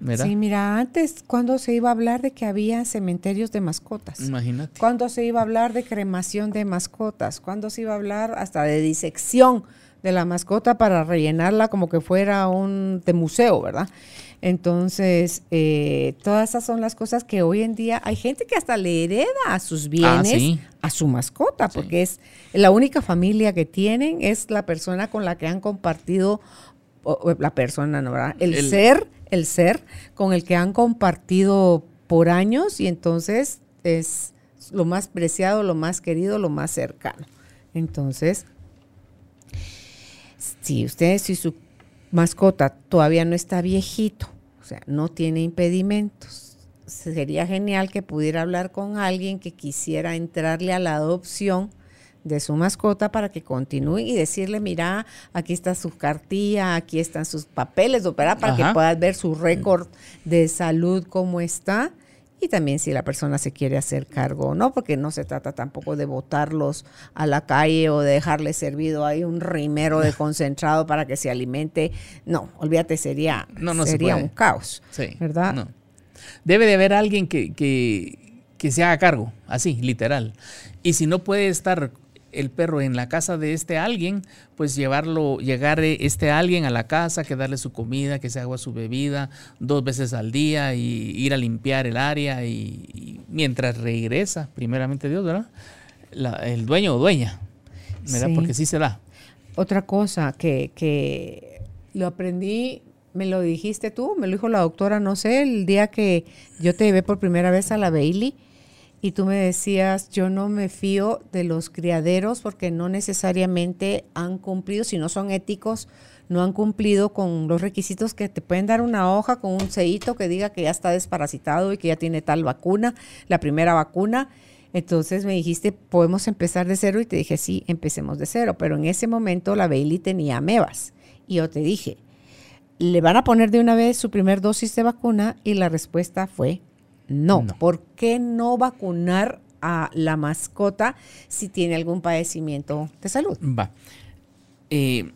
¿Verdad? Sí, mira, antes, cuando se iba a hablar de que había cementerios de mascotas? Imagínate. ¿Cuándo se iba a hablar de cremación de mascotas? ¿Cuándo se iba a hablar hasta de disección de la mascota para rellenarla como que fuera un de museo, verdad? Entonces, eh, todas esas son las cosas que hoy en día hay gente que hasta le hereda a sus bienes sí. a su mascota, Sí. porque es la única familia que tienen, es la persona con la que han compartido, o- la persona, ¿no? ¿verdad? El, El- ser, el ser con el que han compartido por años y entonces es lo más preciado, lo más querido, lo más cercano. Entonces, si usted, si su mascota todavía no está viejito, o sea, no tiene impedimentos, sería genial que pudiera hablar con alguien que quisiera entrarle a la adopción de su mascota para que continúe y decirle, mira, aquí está su cartilla, aquí están sus papeles, ¿verdad? Para Ajá. que puedas ver su récord de salud, cómo está, y también si la persona se quiere hacer cargo o no, porque no se trata tampoco de botarlos a la calle o de dejarles servido ahí un rimero de concentrado para que se alimente. No, olvídate, sería, sería un caos, ¿verdad? Debe de haber alguien que, que, que se haga cargo, así, literal. Y si no puede estar el perro en la casa de este alguien, pues llevarlo, llegar este alguien a la casa, que darle su comida, que se haga su bebida dos veces al día y ir a limpiar el área y, mientras regresa, primeramente Dios, ¿verdad? el dueño o dueña, ¿verdad? Porque sí se da. Otra cosa que, que lo aprendí, me lo dijiste tú, me lo dijo la doctora, no sé, el día que yo te llevé por primera vez a la Bailey y tú me decías, yo no me fío de los criaderos porque no necesariamente han cumplido, si no son éticos, no han cumplido con los requisitos que te pueden dar una hoja con un sellito que diga que ya está desparasitado y que ya tiene tal vacuna, la primera vacuna. Entonces me dijiste, podemos empezar de cero y te dije, sí, empecemos de cero. Pero en ese momento la Bailey tenía amebas y yo te dije, ¿le van a poner de una vez su primer dosis de vacuna? Y la respuesta fue no. ¿Por qué no vacunar a la mascota si tiene algún padecimiento de salud? Va. Eh,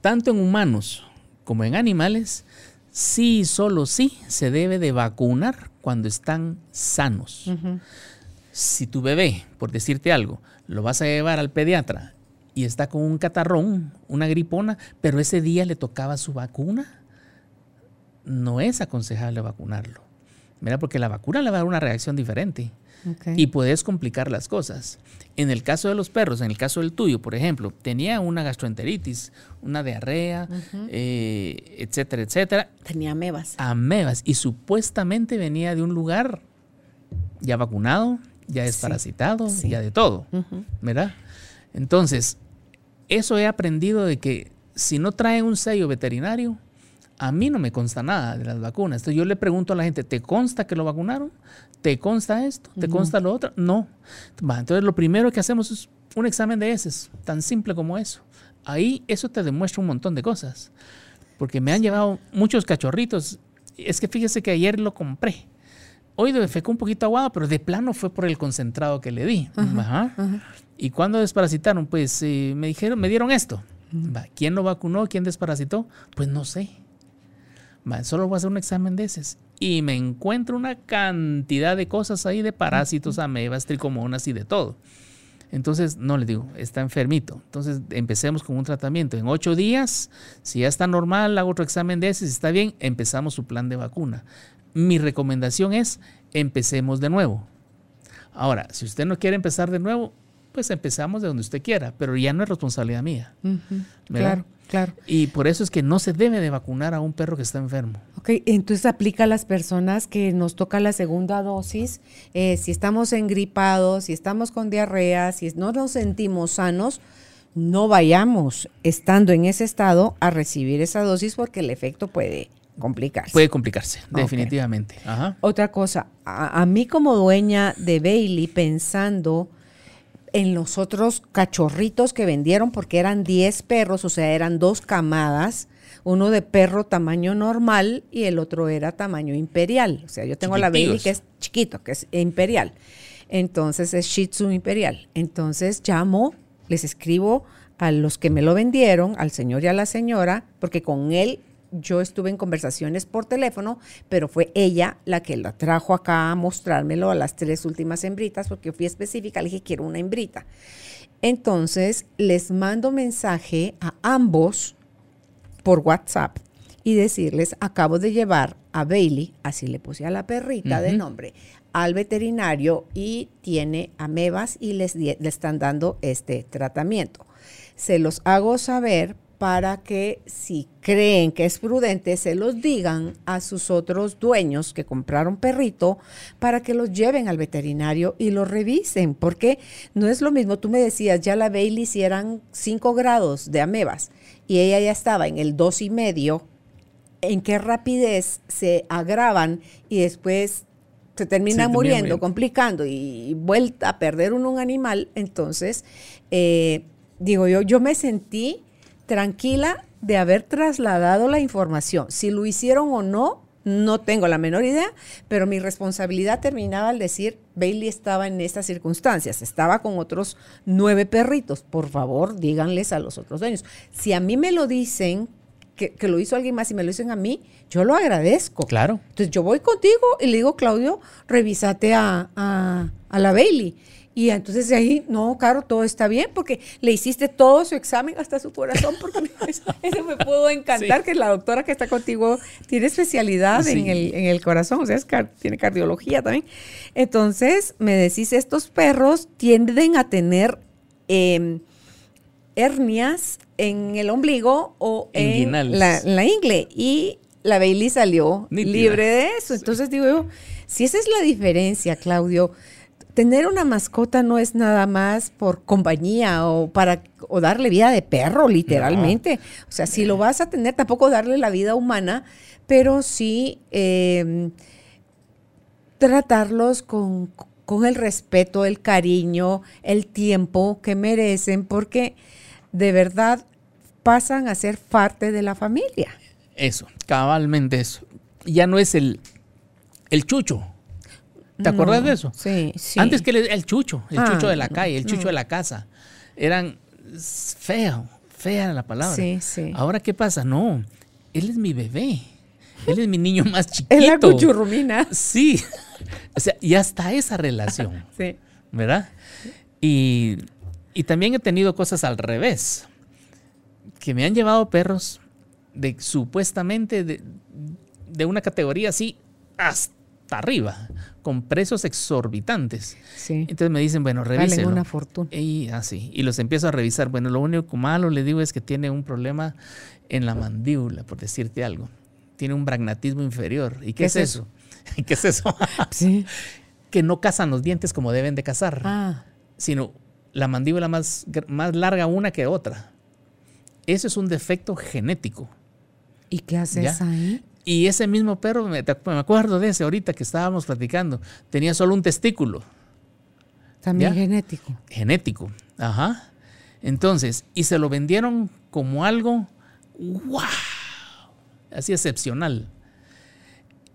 tanto en humanos como en animales, sí y solo sí se debe de vacunar cuando están sanos. Si tu bebé, por decirte algo, lo vas a llevar al pediatra y está con un catarrón, una gripona, pero ese día le tocaba su vacuna, no es aconsejable vacunarlo. Mira, porque la vacuna le va a dar una reacción diferente. Y puedes complicar las cosas. En el caso de los perros, en el caso del tuyo, por ejemplo, tenía una gastroenteritis, una diarrea, eh, etcétera, etcétera. Tenía amebas. Amebas. Y supuestamente venía de un lugar ya vacunado, ya desparasitado, ya de todo. ¿Verdad? Entonces, eso he aprendido de que si no trae un sello veterinario, a mí no me consta nada de las vacunas. Entonces yo le pregunto a la gente, ¿te consta que lo vacunaron? ¿Te consta esto? ¿Te consta lo otro? No. entonces lo primero que hacemos es un examen de heces, tan simple como eso. Ahí eso te demuestra un montón de cosas. Porque me han llevado muchos cachorritos. Es que fíjese que ayer lo compré. Hoy de fue un poquito aguado, pero de plano fue por el concentrado que le di. Y cuando desparasitaron, pues eh, me dijeron, me dieron esto. ¿Quién lo vacunó? ¿Quién desparasitó? Pues no sé solo voy a hacer un examen de ese. Y me encuentro una cantidad de cosas ahí de parásitos, amebas, tricomonas y de todo. Entonces, no le digo, está enfermito. Entonces, empecemos con un tratamiento. En ocho días, si ya está normal, hago otro examen de ese. Si está bien, empezamos su plan de vacuna. Mi recomendación es, empecemos de nuevo. Ahora, si usted no quiere empezar de nuevo, pues empezamos de donde usted quiera, pero ya no es responsabilidad mía. Claro. Claro. Y por eso es que no se debe de vacunar a un perro que está enfermo. Ok, entonces aplica a las personas que nos toca la segunda dosis. Eh, si estamos engripados, si estamos con diarrea, si no nos sentimos sanos, no vayamos estando en ese estado a recibir esa dosis porque el efecto puede complicarse. Puede complicarse, definitivamente. Otra cosa, a mí como dueña de Bailey pensando en los otros cachorritos que vendieron, porque eran 10 perros, o sea, eran dos camadas, uno de perro tamaño normal y el otro era tamaño imperial. O sea, yo tengo la Bailey que es chiquito, que es imperial. Entonces es Shih Tzu imperial. Entonces llamo, les escribo a los que me lo vendieron, al señor y a la señora, porque con él yo estuve en conversaciones por teléfono, pero fue ella la que la trajo acá a mostrármelo a las tres últimas hembritas, porque fui específica, le dije, quiero una hembrita. Entonces, les mando mensaje a ambos por WhatsApp y decirles, acabo de llevar a Bailey, así le puse a la perrita de nombre, al veterinario y tiene amebas y les, le están dando este tratamiento. Se los hago saber para que si creen que es prudente, se los digan a sus otros dueños que compraron perrito para que los lleven al veterinario y lo revisen, porque no es lo mismo, tú me decías, ya la Bailey si eran 5 grados de amebas y ella ya estaba en el dos y medio, en qué rapidez se agravan y después se terminan muriendo, complicando y, vuelta a perder uno un animal, entonces, eh, digo yo, yo me sentí tranquila de haber trasladado la información. Si lo hicieron o no, No tengo la menor idea, pero mi responsabilidad terminaba al decir, Bailey estaba en estas circunstancias, estaba con otros nueve perritos. Por favor, díganles a los otros dueños. Si a mí me lo dicen, que, lo hizo alguien más y me lo dicen a mí, yo lo agradezco. Claro. Entonces yo voy contigo y le digo, Claudio, revísate a, a la Bailey. Y entonces de ahí, no, Caro, todo está bien porque le hiciste todo su examen hasta su corazón, porque eso, me pudo encantar, que la doctora que está contigo tiene especialidad en, el, corazón, o sea, tiene cardiología también. Entonces, me decís, estos perros tienden a tener em, hernias en el ombligo o en la, la, ingle. Y la Bailey salió libre de eso. Entonces digo si esa es la diferencia, Claudio, tener una mascota no es nada más por compañía o para o darle vida de perro, literalmente. O sea, si lo vas a tener, tampoco darle la vida humana, pero sí em, tratarlos con, con el respeto, el cariño, el tiempo que merecen, porque de verdad pasan a ser parte de la familia. Eso, cabalmente eso. Ya no es el, el chucho, ¿Te acuerdas de eso? Sí, sí. Antes que el, chucho, el chucho de la calle, el chucho de la casa. Eran feo, fea la palabra. Sí, sí. Ahora, ¿qué pasa? No, él es mi bebé. Él es mi niño más chiquito. Es la cuchurrumina. Sí. O sea, ya está esa relación. sí. ¿Verdad? Y, y también he tenido cosas al revés. Que me han llevado perros de supuestamente de, de una categoría así hasta arriba, con precios exorbitantes. Entonces me dicen, bueno, revisen. una fortuna. Y así. Y los empiezo a revisar. Bueno, lo único malo le digo es que tiene un problema en la mandíbula, por decirte algo. Tiene un bragnatismo inferior. ¿Y qué, es, eso? ¿Qué es eso? sí. que no cazan los dientes como deben de cazar, ah. sino la mandíbula más, más larga una que otra. Eso es un defecto genético. ¿Y qué haces ahí? Y ese mismo perro, me, acuerdo de ese ahorita que estábamos platicando, tenía solo un testículo. También genético. Genético, ajá. Entonces, y se lo vendieron como algo, wow, así excepcional.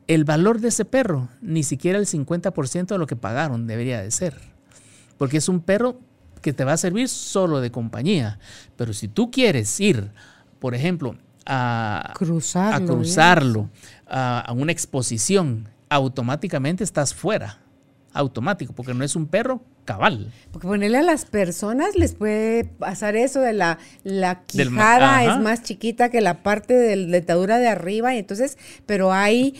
El valor de ese perro, ni siquiera el 50% de lo que pagaron debería de ser. Porque es un perro que te va a servir solo de compañía. Pero si tú quieres ir, por ejemplo, a cruzarlo, a, cruzarlo a, una exposición, automáticamente estás fuera. Automático, porque no es un perro cabal. Porque ponerle a las personas les puede pasar eso de la, la quijada es más chiquita que la parte de la dentadura de arriba, y entonces, pero hay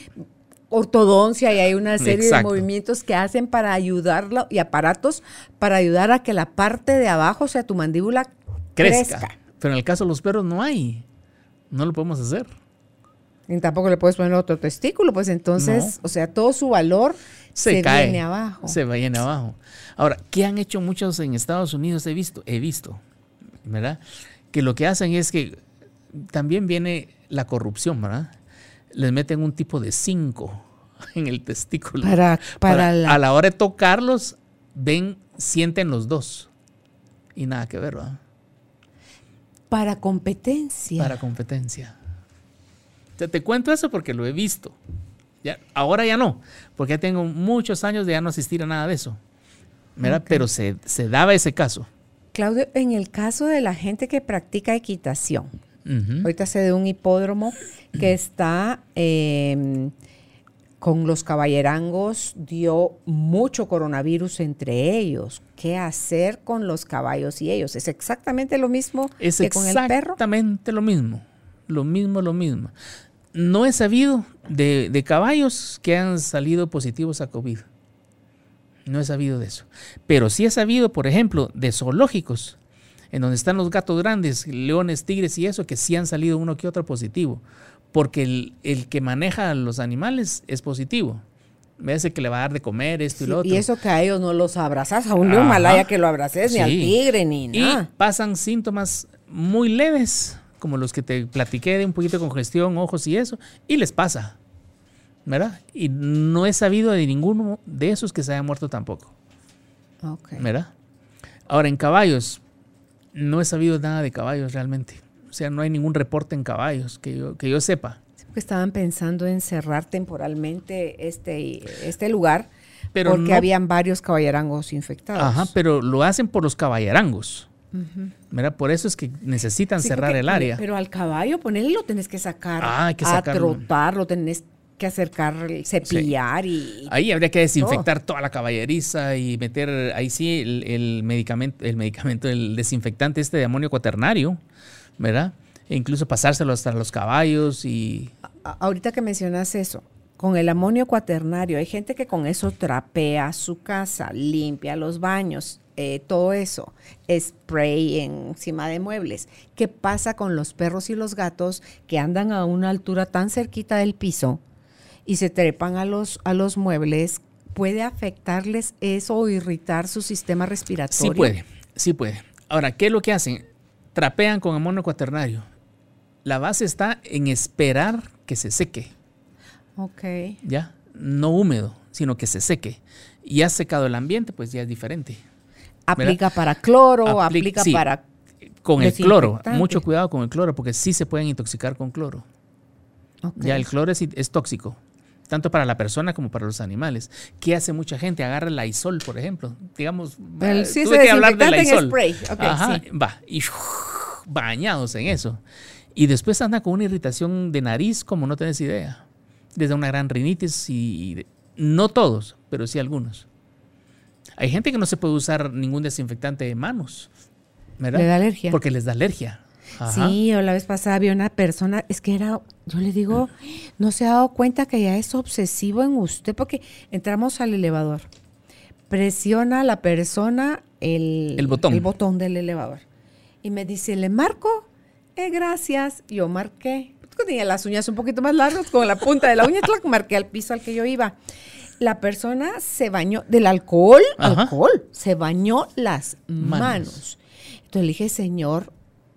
ortodoncia y hay una serie de movimientos que hacen para ayudarlo y aparatos para ayudar a que la parte de abajo, o sea, tu mandíbula crezca. Pero en el caso de los perros no hay. No lo podemos hacer. Y tampoco le puedes poner otro testículo, pues entonces, o sea, todo su valor se, viene abajo. Se viene abajo. Ahora, ¿qué han hecho muchos en Estados Unidos? He visto, he visto, ¿verdad? Que lo que hacen es que también viene la corrupción, ¿verdad? Les meten un tipo de cinco en el testículo. Para, para, A la hora de tocarlos, ven, sienten los dos. Y nada que ver, ¿verdad? Para competencia. Para competencia. Te, te cuento eso porque lo he visto. Ya, ahora ya no, porque ya tengo muchos años de ya no asistir a nada de eso. Pero se, daba ese caso. Claudio, en el caso de la gente que practica equitación, ahorita sé de un hipódromo que está em, con los caballerangos dio mucho coronavirus entre ellos. ¿Qué hacer con los caballos y ellos? ¿Es exactamente lo mismo que con el perro? Exactamente lo mismo. Lo mismo, lo mismo. No he sabido de, caballos que han salido positivos a COVID. No he sabido de eso. Pero sí he sabido, por ejemplo, de zoológicos, en donde están los gatos grandes, leones, tigres y eso, que sí han salido uno que otro positivo porque el, que maneja a los animales es positivo. Dice que le va a dar de comer esto y lo otro. Y eso que a ellos no los abrazas, a un león malaya que lo abraces, ni al tigre, ni nada. Y pasan síntomas muy leves, como los que te platiqué de un poquito de congestión, ojos y eso, y les pasa. ¿Verdad? Y no he sabido de ninguno de esos que se haya muerto tampoco. Okay. ¿Verdad? Ahora, en caballos, no he sabido nada de caballos realmente. O sea, no hay ningún reporte en caballos que yo, que yo sepa. que estaban pensando en cerrar temporalmente este, este lugar Pero porque no- habían varios caballerangos infectados. Ajá, pero lo hacen por los caballerangos. ¿verdad? Por eso es que necesitan Sí, cerrar porque- el área. Pero al caballo, ponerle lo tenés que sacar Ah, hay que a sacarlo. trotar, lo tenés que acercar, cepillar y... Ahí habría que desinfectar toda la caballeriza y meter ahí sí el, el medicamento, el medicamento, el desinfectante este de amonio cuaternario, ¿verdad? E incluso pasárselo hasta los caballos y A- ahorita que mencionas eso, con el amonio cuaternario, hay gente que con eso trapea su casa, limpia los baños, eh, todo eso, spray encima de muebles. ¿Qué pasa con los perros y los gatos que andan a una altura tan cerquita del piso y se trepan a los, a los muebles? ¿Puede afectarles eso o irritar su sistema respiratorio? sí puede, sí puede. Ahora, ¿qué es lo que hacen? Trapean con amonio cuaternario. La base está en esperar que se seque. Ok. ¿ya? No húmedo, sino que se seque. Y ha secado el ambiente, pues ya es diferente. Aplica para cloro, Apli- aplica sí, para... Con el cloro, mucho cuidado con el cloro, porque sí se pueden intoxicar con cloro. Ya el cloro es, es tóxico, tanto para la persona como para los animales. ¿Qué hace mucha gente? Agarra el Lysol, por ejemplo. Digamos, El- eh, sí, tuve que hablar del Lysol. spray. Ok, Ajá, sí. va. Y bañados en eso. Y después anda con una irritación de nariz como no tenés idea. Desde una gran rinitis y, y no todos, pero sí algunos. Hay gente que no se puede usar ningún desinfectante de manos. ¿verdad? Le da alergia. Porque les da alergia. Ajá. Sí, yo la vez pasada había una persona, es que era, yo le digo, no se ha dado cuenta que ya es obsesivo en usted, porque entramos al elevador, presiona la persona el, El botón. el botón del elevador y me dice, ¿le marco? Eh, gracias. Yo marqué. Tenía las uñas un poquito más largas, con la punta de la uña, marqué al piso al que yo iba. La persona se bañó del alcohol, Ajá. alcohol, se bañó las Manos. manos. Entonces le dije, señor,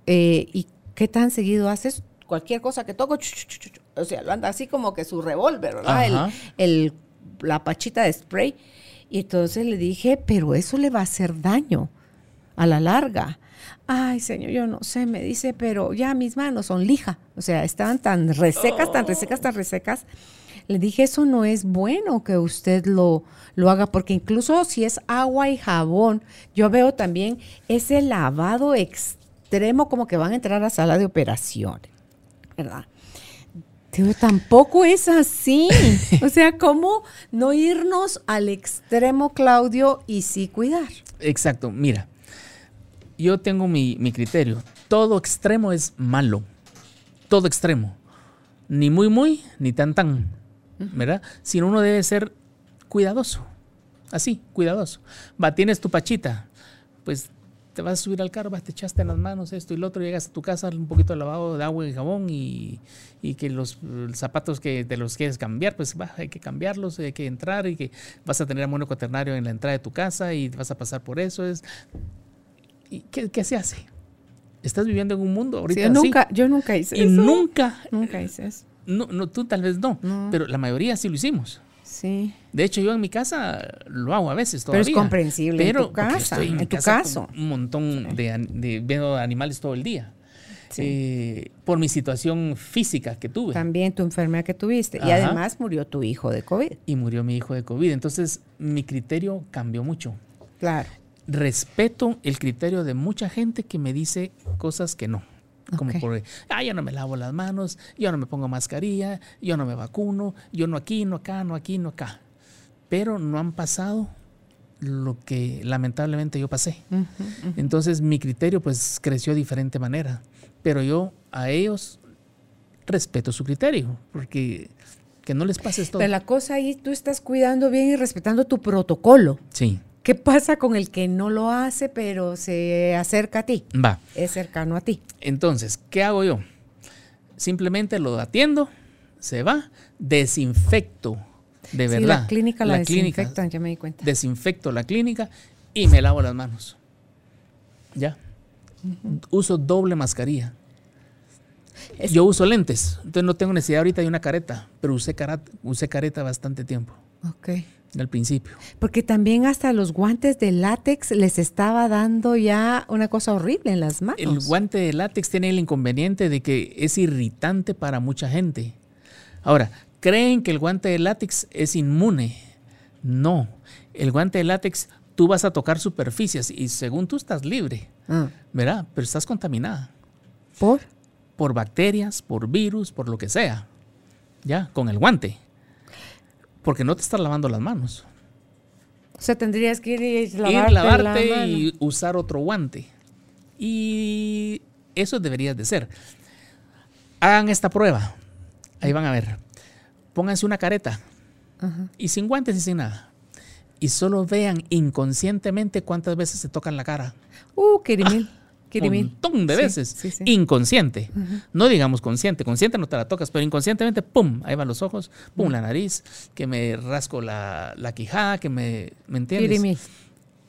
eh, ¿y qué tan seguido haces? Cualquier cosa que toco, chu, o sea, lo anda así como que su revólver, ¿verdad? El, el- la pachita de spray. Y entonces le dije, pero eso le va a hacer daño a la larga. Ay, señor, yo no sé, me dice, pero ya mis manos son lija. O sea, estaban tan resecas, tan resecas, tan resecas. Le dije, eso no es bueno que usted lo, lo haga, porque incluso si es agua y jabón, yo veo también ese lavado extremo como que van a entrar a sala de operaciones, ¿verdad? Pero tampoco es así. O sea, ¿cómo no irnos al extremo, Claudio, y sí cuidar? Exacto, mira, yo tengo mi, mi criterio. Todo extremo es malo. Todo extremo. Ni muy, muy, ni tan, tan. ¿Verdad? Sino uno debe ser cuidadoso. Así, cuidadoso. Va, tienes tu pachita. Pues te vas a subir al carro, vas, te echaste en las manos esto y lo otro, llegas a tu casa, un poquito de lavado de agua y jabón y, y que los zapatos que te los quieres cambiar, pues va, hay que cambiarlos, hay que entrar y que vas a tener amonio cuaternario en la entrada de tu casa y vas a pasar por eso. Es, ¿Y qué, qué se hace? Estás viviendo en un mundo ahorita Sí, yo, así, nunca, yo nunca hice y eso. nunca, Nunca hice eso. no, no, tú tal vez no, No. pero la mayoría sí lo hicimos. Sí. De hecho, yo en mi casa lo hago a veces Pero todavía. es comprensible en Pero tu porque casa, en tu casa caso. Un montón de, de veo animales todo el día. Sí. Eh, por mi situación física que tuve. También tu enfermedad que tuviste. Y además murió tu hijo de COVID. Y murió mi hijo de COVID. Entonces, mi criterio cambió mucho. Claro. Respeto el criterio de mucha gente que me dice cosas que no. Como por, ah, yo no me lavo las manos, yo no me pongo mascarilla, yo no me vacuno, yo no aquí, no acá, no aquí, no acá. Pero no han pasado lo que lamentablemente yo pasé. Entonces mi criterio pues creció de diferente manera. Pero yo a ellos respeto su criterio, porque que no les pases todo. Pero la cosa ahí, tú estás cuidando bien y respetando tu protocolo. Sí, ¿Qué pasa con el que no lo hace, pero se acerca a ti? va. Es cercano a ti. Entonces, ¿qué hago yo? Simplemente lo atiendo, se va, desinfecto, de Sí, verdad. la clínica la, clínica, desinfectan, ya me di cuenta. desinfecto la clínica y me lavo las manos. Ya. Uso doble mascarilla. Es- Yo uso lentes, entonces no tengo necesidad ahorita de una careta, pero usé, usé careta bastante tiempo, Ok. Al principio. Porque también hasta los guantes de látex les estaba dando ya una cosa horrible en las manos. El guante de látex tiene el inconveniente de que es irritante para mucha gente. Ahora, ¿creen que el guante de látex es inmune? No. El guante de látex, tú vas a tocar superficies y según tú estás libre, Ah, ¿verdad? Pero estás contaminada ¿Por? por bacterias, por virus, por lo que sea. Ya, con el guante. Porque no te estás lavando las manos. O sea, tendrías que ir y Ir, lavarte, lavarte la mano. y usar otro guante. Y eso deberías de ser. Hagan esta prueba. Ahí van a ver. Pónganse una careta. Y sin guantes y sin nada. Y solo vean inconscientemente cuántas veces se tocan la cara. Uh, Un montón de Sí, veces. sí, sí. Inconsciente. No digamos consciente. Consciente no te la tocas, pero inconscientemente, ¡pum! Ahí van los ojos, ¡pum! La nariz, que me rasco la, la quijada, que me... ¿Me entiendes?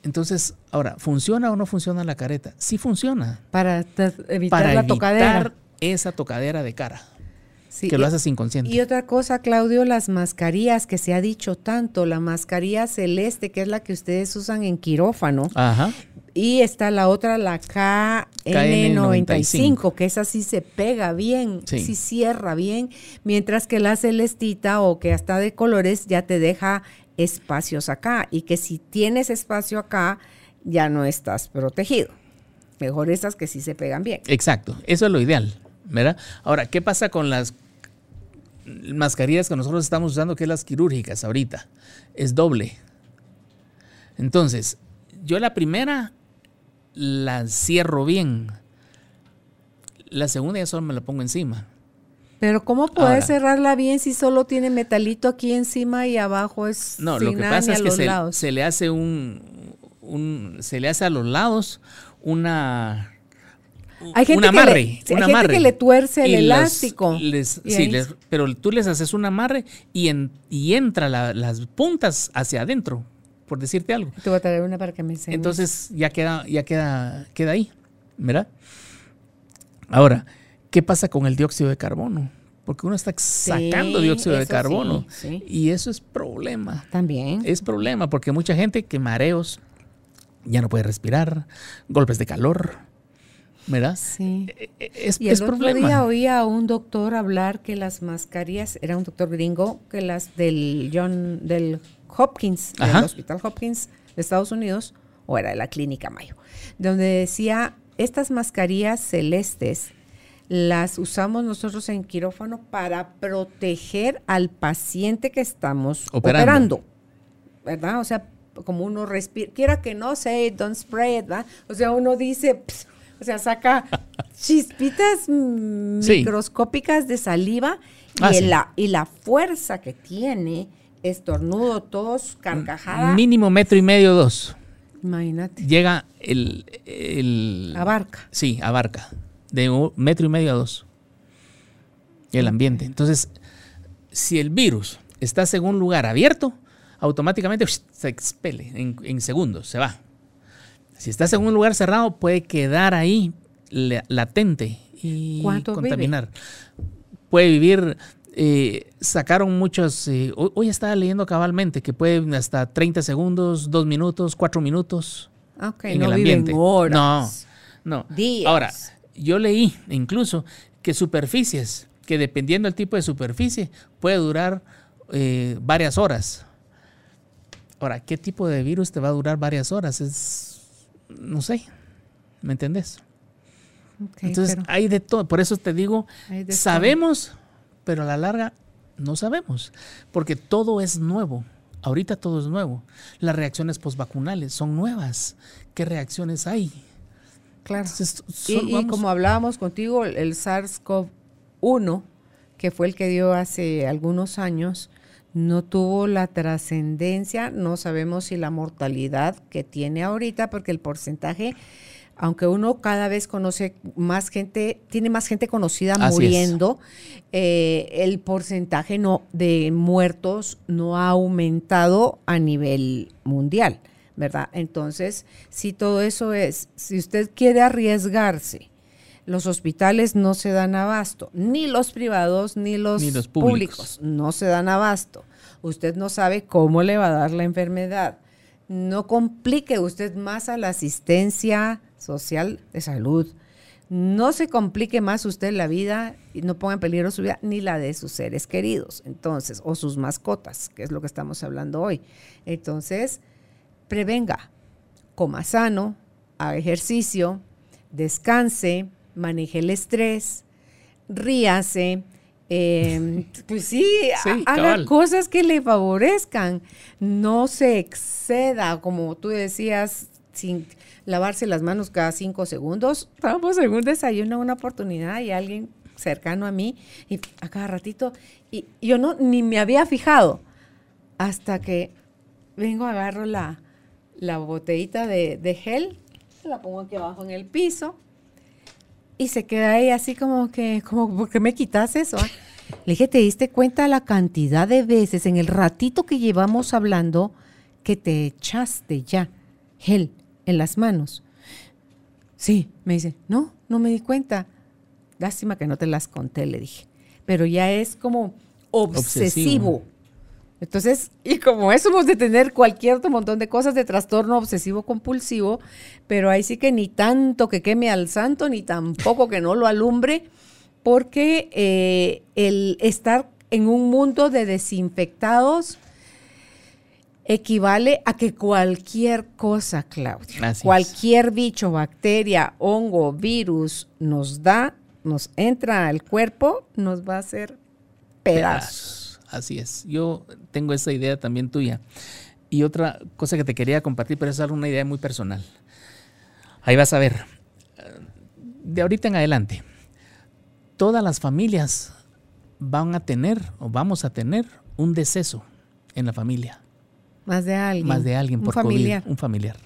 Entonces, ahora, ¿funciona o no funciona la careta? Sí funciona. Para ta- evitar Para la evitar tocadera. esa tocadera de cara, Sí, que lo y- haces inconsciente. Y otra cosa, Claudio, las mascarillas que se ha dicho tanto, la mascarilla celeste, que es la que ustedes usan en quirófano, Ajá. Y está la otra, la KN95, que esa sí se pega bien, Sí. sí. cierra bien, mientras que la celestita o que hasta de colores ya te deja espacios acá, y que si tienes espacio acá, ya no estás protegido. Mejor esas que sí se pegan bien. Exacto. Eso es lo ideal, ¿verdad? Ahora, ¿qué pasa con las mascarillas que nosotros estamos usando, que es las quirúrgicas ahorita? Es doble. Entonces, yo la primera la cierro bien. La segunda ya solo me la pongo encima. Pero ¿cómo puedes cerrarla bien si solo tiene metalito aquí encima y abajo es No, lo que pasa es que se, se le hace un, un- se le hace a los lados una Hay gente un que amarre, le- sí, un hay gente que le tuerce el Y elástico. les- sí, les- pero tú les haces un amarre y, en, y entra la- las puntas hacia adentro, por decirte algo. Te voy a traer una para que me enseñes. Entonces ya queda, ya queda, queda ahí, ¿verdad? Ahora, ¿qué pasa con el dióxido de carbono? Porque uno está sacando Sí, dióxido de sí, carbono sí. y eso es problema. También. Es problema porque mucha gente que mareos, ya no puede respirar, golpes de calor, ¿verdad? Sí. E- e- Es, Y es el otro problema. día oía a un doctor hablar que las mascarillas, era un doctor gringo, que las del John, del Hopkins, Ajá. del Hospital Hopkins de Estados Unidos, o era de la Clínica Mayo, donde decía, estas mascarillas celestes las usamos nosotros en quirófano para proteger al paciente que estamos Operando. operando, ¿verdad? O sea, como uno respira, quiera que no, say don't spray it, ¿verdad? O sea, uno dice, o sea, saca chispitas Sí. microscópicas de saliva y, Ah, sí. la, y la fuerza que tiene, estornudo, tos, carcajada, Mínimo metro y medio, dos. imagínate, Llega el, el- abarca. Sí, abarca. De un metro y medio a dos. El ambiente. Entonces, si el virus está en un lugar abierto, automáticamente se expele en, en segundos, se va. Si estás en un lugar cerrado, puede quedar ahí la- latente y contaminar. Puede vivir. Eh, sacaron muchos. eh, hoy, estaba leyendo cabalmente que puede hasta 30 segundos, 2 minutos, 4 minutos Ah, Ok, en no el ambiente. horas. No, no. Días. Ahora, yo leí incluso que superficies, que dependiendo del tipo de superficie, puede durar eh, varias horas. Ahora, ¿qué tipo de virus te va a durar varias horas? Es, no sé, ¿me entendés? Ok, Entonces, hay de todo. Por eso te digo, sabemos, pero a la larga no sabemos, porque todo es nuevo. Ahorita todo es nuevo. Las reacciones postvacunales son nuevas. ¿Qué reacciones hay? claro. Entonces, Y, como hablábamos contigo, el SARS-CoV-1, que fue el que dio hace algunos años, no tuvo la trascendencia, no sabemos si la mortalidad que tiene ahorita, porque el porcentaje, aunque uno cada vez conoce más gente, tiene más gente conocida Así muriendo, eh, el porcentaje no, de muertos no ha aumentado a nivel mundial, ¿verdad? Entonces, si todo eso es, si usted quiere arriesgarse, los hospitales no se dan abasto, ni los privados ni los, Ni los públicos. públicos. no se dan abasto. Usted no sabe cómo le va a dar la enfermedad. No complique usted más a la asistencia social de salud. no se complique más usted la vida y no ponga en peligro su vida ni la de sus seres queridos, entonces, o sus mascotas, que es lo que estamos hablando hoy. Entonces, prevenga, coma sano, haga ejercicio, descanse, maneje el estrés, ríase, pues sí, haga cosas que le favorezcan, no se exceda, como tú decías, sin lavarse las manos cada cinco segundos. Estábamos en un desayuno, una oportunidad y alguien cercano a mí, y a cada ratito, y yo no, ni me había fijado, hasta que vengo, agarro la, la botellita de, gel, la pongo aquí abajo en el piso, y se queda ahí así como que, como, ¿por qué me quitas eso? Ah?". Le dije, ¿te diste cuenta la cantidad de veces en el ratito que llevamos hablando que te echaste ya gel en las manos? Sí, me dice, no, no me di cuenta. Lástima que no te las conté, le dije. Pero ya es como obsesivo. Entonces, y como eso hemos de tener cualquier otro montón de cosas de trastorno obsesivo compulsivo, pero ahí sí que ni tanto que queme al santo, ni tampoco que no lo alumbre, porque eh, el estar en un mundo de desinfectados equivale a que cualquier cosa, Claudia, cualquier bicho, bacteria, hongo, virus nos da, nos entra al cuerpo, nos va a hacer pedazos. Así es. Yo tengo esa idea también tuya. Y otra cosa que te quería compartir, pero es una idea muy personal. Ahí vas a ver. De ahorita en adelante, todas las familias van a tener o vamos a tener un deceso en la familia. Más de alguien. Más de alguien por un familiar. un familiar.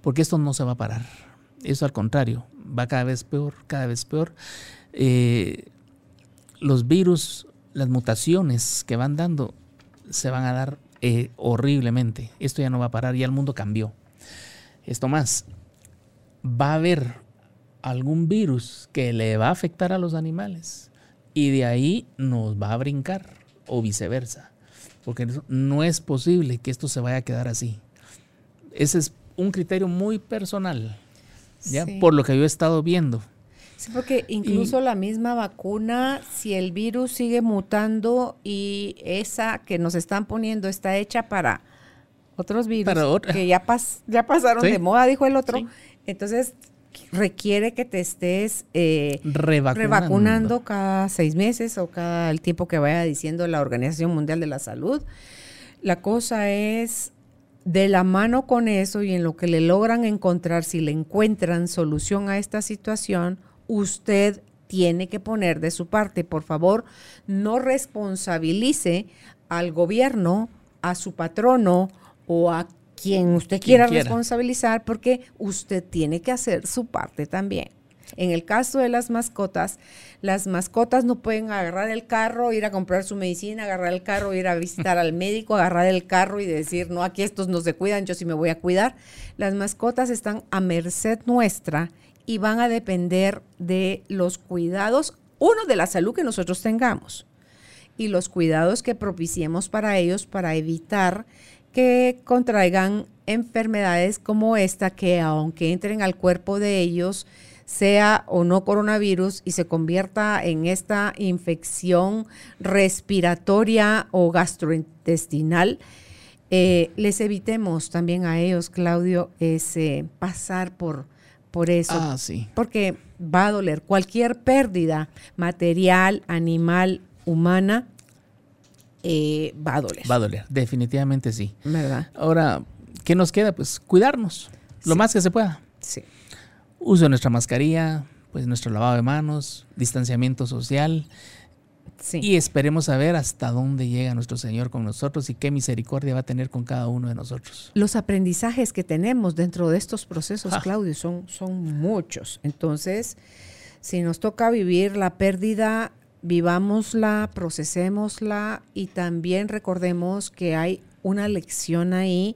Porque esto no se va a parar. Eso al contrario, va cada vez peor, cada vez peor. Eh, los virus las mutaciones que van dando se van a dar eh, horriblemente. Esto ya no va a parar, ya el mundo cambió. Esto más, va a haber algún virus que le va a afectar a los animales y de ahí nos va a brincar o viceversa. Porque no es posible que esto se vaya a quedar así. Ese es un criterio muy personal, ¿ya? por lo que yo he estado viendo. Sí, porque incluso la misma vacuna, si el virus sigue mutando y esa que nos están poniendo está hecha para otros virus que ya, ya pasaron de moda, dijo el otro, entonces requiere que te estés eh, revacunando. cada seis meses o cada el tiempo que vaya diciendo la Organización Mundial de la Salud. La cosa es de la mano con eso y en lo que le logran encontrar, si le encuentran solución a esta situación, usted tiene que poner de su parte. Por favor, no responsabilice al gobierno, a su patrono o a quien usted quiera, responsabilizar porque usted tiene que hacer su parte también. En el caso de las mascotas, las mascotas no pueden agarrar el carro, ir a comprar su medicina, agarrar el carro, ir a visitar al médico, agarrar el carro y decir, no, aquí estos no se cuidan, yo sí me voy a cuidar. Las mascotas están a merced nuestra y van a depender de los cuidados, uno, de la salud que nosotros tengamos y los cuidados que propiciemos para ellos para evitar que contraigan enfermedades como esta que aunque entren al cuerpo de ellos, sea o no coronavirus y se convierta en esta infección respiratoria o gastrointestinal, eh, les evitemos también a ellos, Claudio, ese pasar por por eso. Ah, sí. Porque va a doler. Cualquier pérdida material, animal, humana, eh, va a doler. Va a doler, definitivamente sí. ¿Verdad? Ahora, ¿qué nos queda? Pues cuidarnos lo más que se pueda. Sí. Uso de nuestra mascarilla, pues nuestro lavado de manos, distanciamiento social y esperemos a ver hasta dónde llega nuestro Señor con nosotros y qué misericordia va a tener con cada uno de nosotros. Los aprendizajes que tenemos dentro de estos procesos, Claudio, son, son muchos. Entonces, si nos toca vivir la pérdida, vivámosla, procesémosla y también recordemos que hay una lección ahí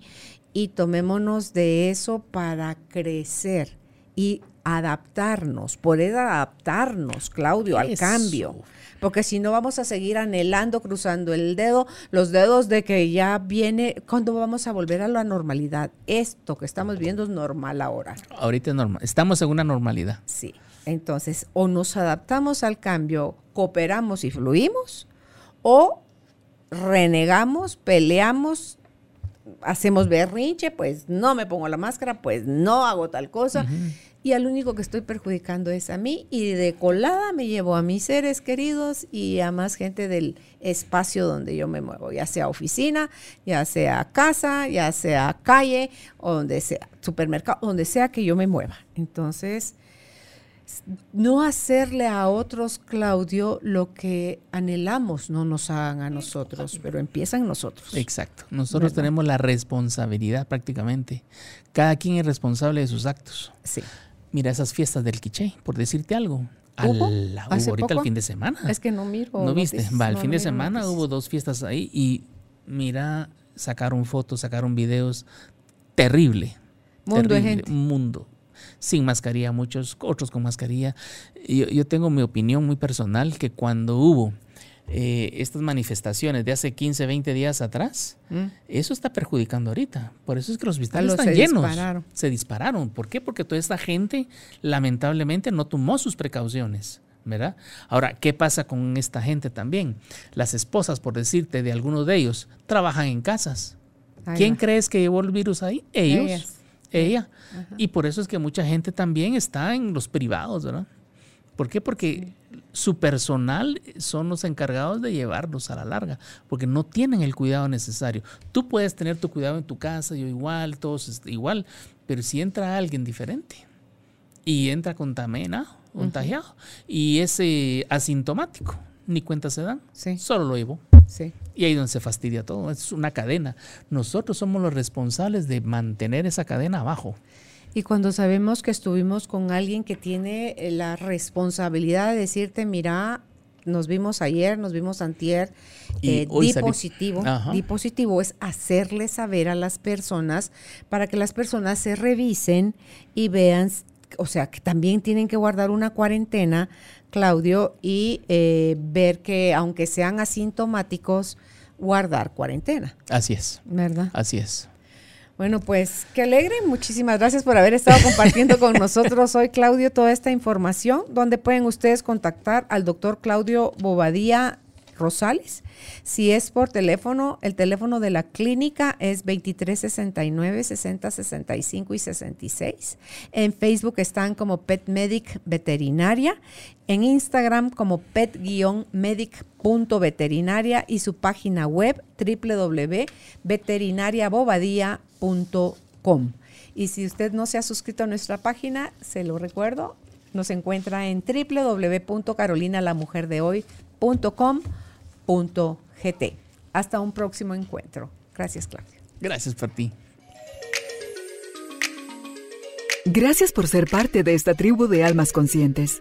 y tomémonos de eso para crecer y adaptarnos, poder adaptarnos, Claudio, al Eso. cambio. Porque si no vamos a seguir anhelando, cruzando el dedo, los dedos de que ya viene, ¿cuándo vamos a volver a la normalidad? Esto que estamos viendo es normal ahora. Ahorita es normal. Estamos en una normalidad. Sí. Entonces, o nos adaptamos al cambio, cooperamos y fluimos, o renegamos, peleamos, hacemos berrinche, pues no me pongo la máscara, pues no hago tal cosa. Y al único que estoy perjudicando es a mí y de colada me llevo a mis seres queridos y a más gente del espacio donde yo me muevo, ya sea oficina, ya sea casa, ya sea calle, o donde sea supermercado, donde sea que yo me mueva. Entonces, no hacerle a otros, Claudio, lo que anhelamos no nos hagan a nosotros, pero empiezan nosotros. Exacto. Nosotros ¿Verdad? tenemos la responsabilidad prácticamente. Cada quien es responsable de sus actos. Sí. Mira esas fiestas del quiché, por decirte algo. ¿Hubo? Ala, hubo ¿Hace ahorita poco? el fin de semana. Es que no miro. ¿No viste? noticias, Va, el no, fin no de semana noticias. hubo dos fiestas ahí y mira, sacaron fotos, sacaron videos. Terrible. Mundo de gente. Mundo. Sin mascarilla, muchos, otros con mascarilla. Yo, yo tengo mi opinión muy personal que cuando hubo eh, estas manifestaciones de hace 15, 20 días atrás, ¿Mm? eso está perjudicando ahorita. Por eso es que los hospitales están se llenos. dispararon. Se dispararon. ¿Por qué? Porque toda esta gente lamentablemente no tomó sus precauciones. ¿Verdad? Ahora, ¿qué pasa con esta gente también? Las esposas, por decirte, de algunos de ellos, trabajan en casas. Ahí ¿Quién va. crees que llevó el virus ahí? Ellos. Ellas. Ella. Y por eso es que mucha gente también está en los privados, ¿verdad? ¿Por qué? Porque su personal son los encargados de llevarlos a la larga, porque no tienen el cuidado necesario. Tú puedes tener tu cuidado en tu casa, yo igual, todos est- igual, pero si entra alguien diferente y entra contaminado, contagiado, y es eh, asintomático, ni cuenta se dan, Sí. solo lo llevó. Sí. Y ahí es donde se fastidia todo. Es una cadena. Nosotros somos los responsables de mantener esa cadena abajo. Y cuando sabemos que estuvimos con alguien que tiene eh, la responsabilidad de decirte, mira, nos vimos ayer, nos vimos antier, Y eh, di positivo. Di positivo es hacerle saber a las personas para que las personas se revisen y vean, o sea, que también tienen que guardar una cuarentena, Claudio, y eh, ver que aunque sean asintomáticos, guardar cuarentena, Así es. ¿verdad? Así es. Bueno, pues qué alegre. Muchísimas gracias por haber estado compartiendo con nosotros hoy, Claudio, toda esta información. donde pueden ustedes contactar al doctor Claudio Bobadía Rosales? Si es por teléfono, el teléfono de la clínica es 2369 60 65 y 66. En Facebook están como Pet Medic Veterinaria, en Instagram como pet-medic.veterinaria y su página web www.veterinariabobadía.com. Y si usted no se ha suscrito a nuestra página, se lo recuerdo, nos encuentra en www.carolinalamujerdehoy.com.gt. Hasta un próximo encuentro. Gracias, Claudia. Gracias por ti. Gracias por ser parte de esta tribu de almas conscientes.